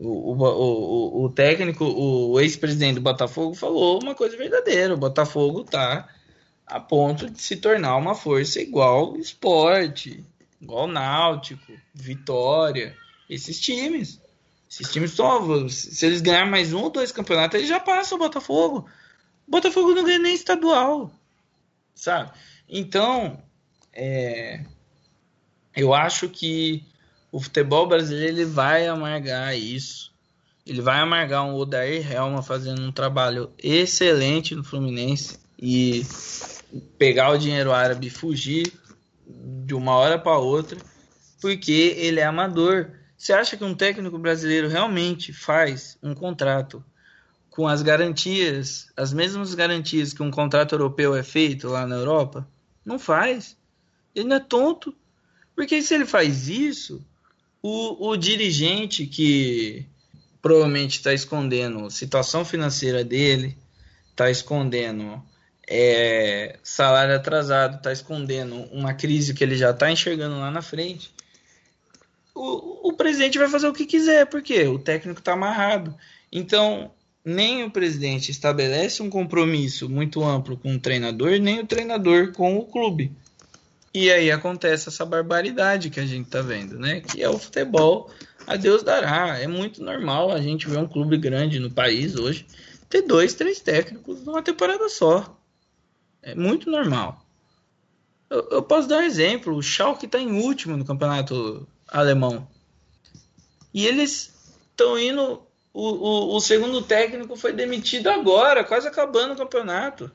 O, o, o, o técnico, o ex-presidente do Botafogo falou uma coisa verdadeira. O Botafogo tá a ponto de se tornar uma força igual esporte, igual Náutico, Vitória, esses times. Esses times estão. Se eles ganharem mais um ou dois campeonatos, eles já passam o Botafogo. O Botafogo não ganha nem estadual. Sabe? Então, é, eu acho que o futebol brasileiro ele vai amargar isso. Ele vai amargar um Odair Helma fazendo um trabalho excelente no Fluminense e pegar o dinheiro árabe e fugir de uma hora para outra, porque ele é amador. Você acha que um técnico brasileiro realmente faz um contrato com as garantias, as mesmas garantias que um contrato europeu é feito lá na Europa? Não faz. Ele não é tonto. Porque se ele faz isso, o, o dirigente que provavelmente está escondendo a situação financeira dele, está escondendo é, salário atrasado, está escondendo uma crise que ele já está enxergando lá na frente, o, o presidente vai fazer o que quiser, porque o técnico está amarrado. Então, nem o presidente estabelece um compromisso muito amplo com o treinador, nem o treinador com o clube. E aí acontece essa barbaridade que a gente tá vendo, né? Que é o futebol, a Deus dará. É muito normal a gente ver um clube grande no país hoje ter dois, três técnicos numa temporada só. É muito normal. Eu, eu posso dar um exemplo. O Schalke está em último no campeonato alemão. E eles estão indo o, o, o, segundo técnico foi demitido agora, quase acabando o campeonato.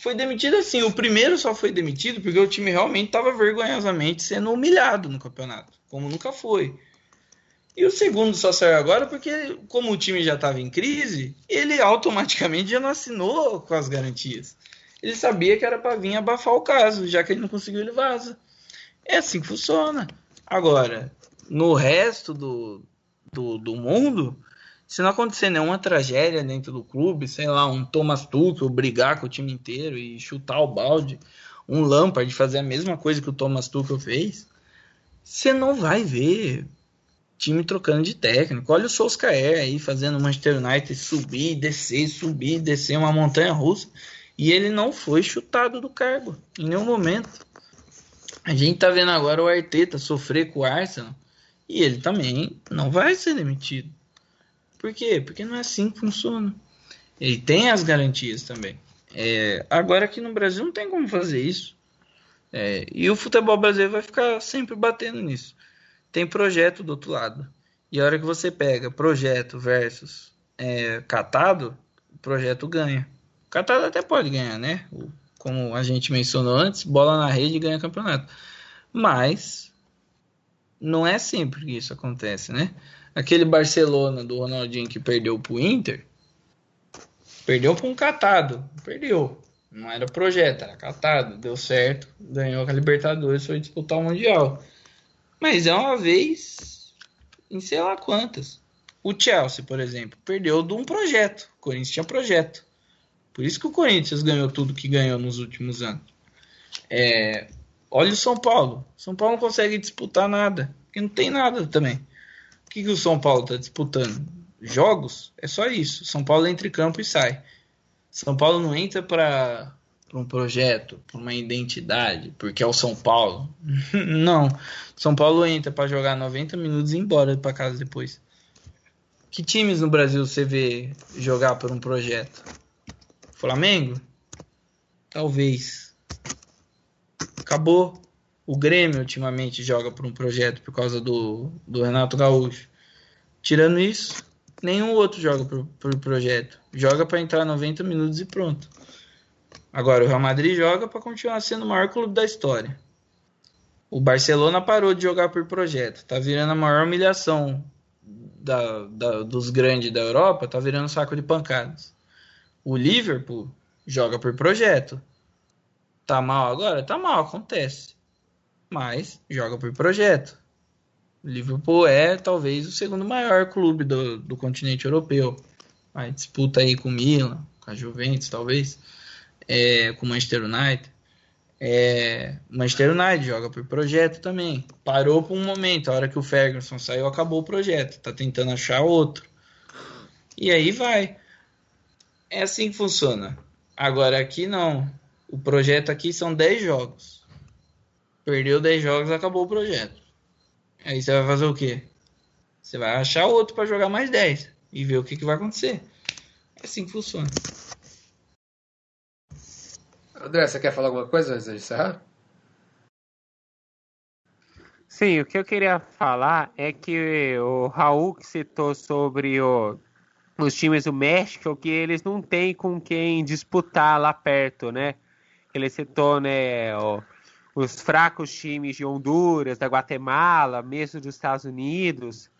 Foi demitido assim. O primeiro só foi demitido porque o time realmente estava vergonhosamente sendo humilhado no campeonato, como nunca foi. E o segundo só saiu agora porque, como o time já estava em crise, ele automaticamente já não assinou com as garantias. Ele sabia que era para vir abafar o caso, já que ele não conseguiu, ele vaza. É assim que funciona. Agora, no resto do, do, do mundo, se não acontecer nenhuma tragédia dentro do clube, sei lá, um Thomas Tuchel brigar com o time inteiro e chutar o balde, um Lampard fazer a mesma coisa que o Thomas Tuchel fez, você não vai ver time trocando de técnico. Olha o Solskjaer aí fazendo o Manchester United subir, descer, subir, descer uma montanha russa. E ele não foi chutado do cargo em nenhum momento. A gente tá vendo agora o Arteta sofrer com o Arsenal e ele também não vai ser demitido. Por quê? Porque não é assim que funciona. Ele tem as garantias também. É, agora aqui no Brasil não tem como fazer isso. É, e o futebol brasileiro vai ficar sempre batendo nisso. Tem projeto do outro lado. E a hora que você pega projeto versus é, catado, o projeto ganha. O catado até pode ganhar, né? Como a gente mencionou antes, bola na rede e ganha campeonato. Mas não é sempre que isso acontece, né? Aquele Barcelona do Ronaldinho que perdeu pro Inter, perdeu para um catado. Perdeu. Não era projeto, era catado. Deu certo, ganhou a Libertadores, foi disputar o Mundial. Mas é uma vez em sei lá quantas. O Chelsea, por exemplo, perdeu de um projeto. O Corinthians tinha projeto. Por isso que o Corinthians ganhou tudo que ganhou nos últimos anos. É, olha o São Paulo. São Paulo não consegue disputar nada. Porque não tem nada também. O que, que o São Paulo está disputando? Jogos? É só isso. São Paulo entra em campo e sai. São Paulo não entra para um projeto, para uma identidade, porque é o São Paulo. <laughs> não. São Paulo entra para jogar 90 minutos e ir embora para casa depois. Que times no Brasil você vê jogar por um projeto? Flamengo? Talvez. Acabou. O Grêmio ultimamente joga por um projeto por causa do, do Renato Gaúcho. Tirando isso, nenhum outro joga por, por projeto. Joga para entrar 90 minutos e pronto. Agora o Real Madrid joga para continuar sendo o maior clube da história. O Barcelona parou de jogar por projeto. Tá virando a maior humilhação da, da, dos grandes da Europa. Tá virando um saco de pancadas. O Liverpool joga por projeto. Tá mal agora? Tá mal, acontece mas joga por projeto. O Liverpool é talvez o segundo maior clube do, do continente europeu. Aí disputa aí com o Milan, com a Juventus, talvez, é, com o Manchester United. É, Manchester United joga por projeto também. Parou por um momento, a hora que o Ferguson saiu, acabou o projeto. Tá tentando achar outro. E aí vai. É assim que funciona. Agora aqui não. O projeto aqui são 10 jogos. Perdeu 10 jogos, acabou o projeto. Aí você vai fazer o quê? Você vai achar outro para jogar mais 10 e ver o que, que vai acontecer. É assim que funciona. André, você quer falar alguma coisa antes de encerrar? Sim, o que eu queria falar é que o Raul que citou sobre o, os times do México, que eles não têm com quem disputar lá perto, né? Ele citou, né, o, os fracos times de Honduras, da Guatemala, mesmo dos Estados Unidos.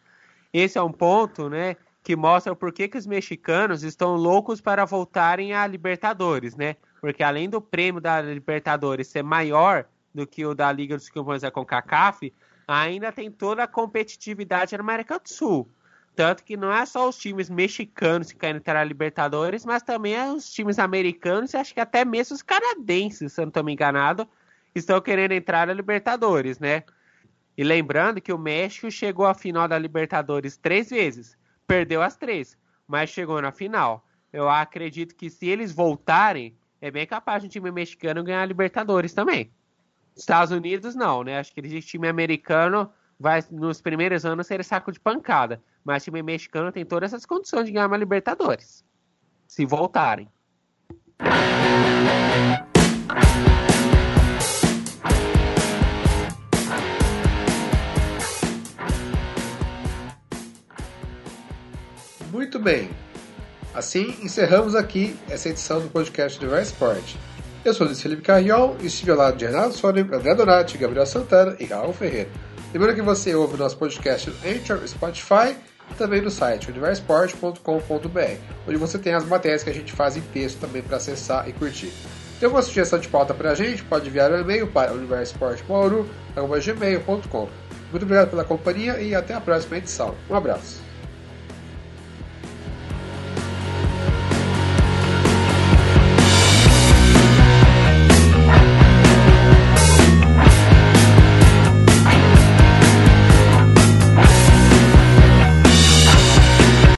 Esse é um ponto, né, que mostra por que, que os mexicanos estão loucos para voltarem à Libertadores, né? Porque além do prêmio da Libertadores ser maior do que o da Liga dos Campeões da CONCACAF, ainda tem toda a competitividade na América do Sul. Tanto que não é só os times mexicanos que querem entrar na Libertadores, mas também é os times americanos e acho que até mesmo os canadenses, se eu não estou me enganado, estão querendo entrar na Libertadores, né? E lembrando que o México chegou à final da Libertadores três vezes, perdeu as três. mas chegou na final. Eu acredito que se eles voltarem, é bem capaz de um time mexicano ganhar a Libertadores também. Estados Unidos não, né? Acho que o time americano vai nos primeiros anos ser saco de pancada, mas time mexicano tem todas essas condições de ganhar uma Libertadores. Se voltarem. Muito bem. Assim, encerramos aqui essa edição do podcast Universo Sport. Eu sou Luiz Felipe Carrion e estive ao lado de Renato Sônico, André Donati, Gabriel Santana e Raul Ferreira. Lembrando que você ouve o nosso podcast no Anchor, Spotify e também no site universport.com.br, onde você tem as matérias que a gente faz em texto também para acessar e curtir. Tem alguma sugestão de pauta para a gente? Pode enviar um e-mail para universportmauru.gmail.com Muito obrigado pela companhia e até a próxima edição. Um abraço.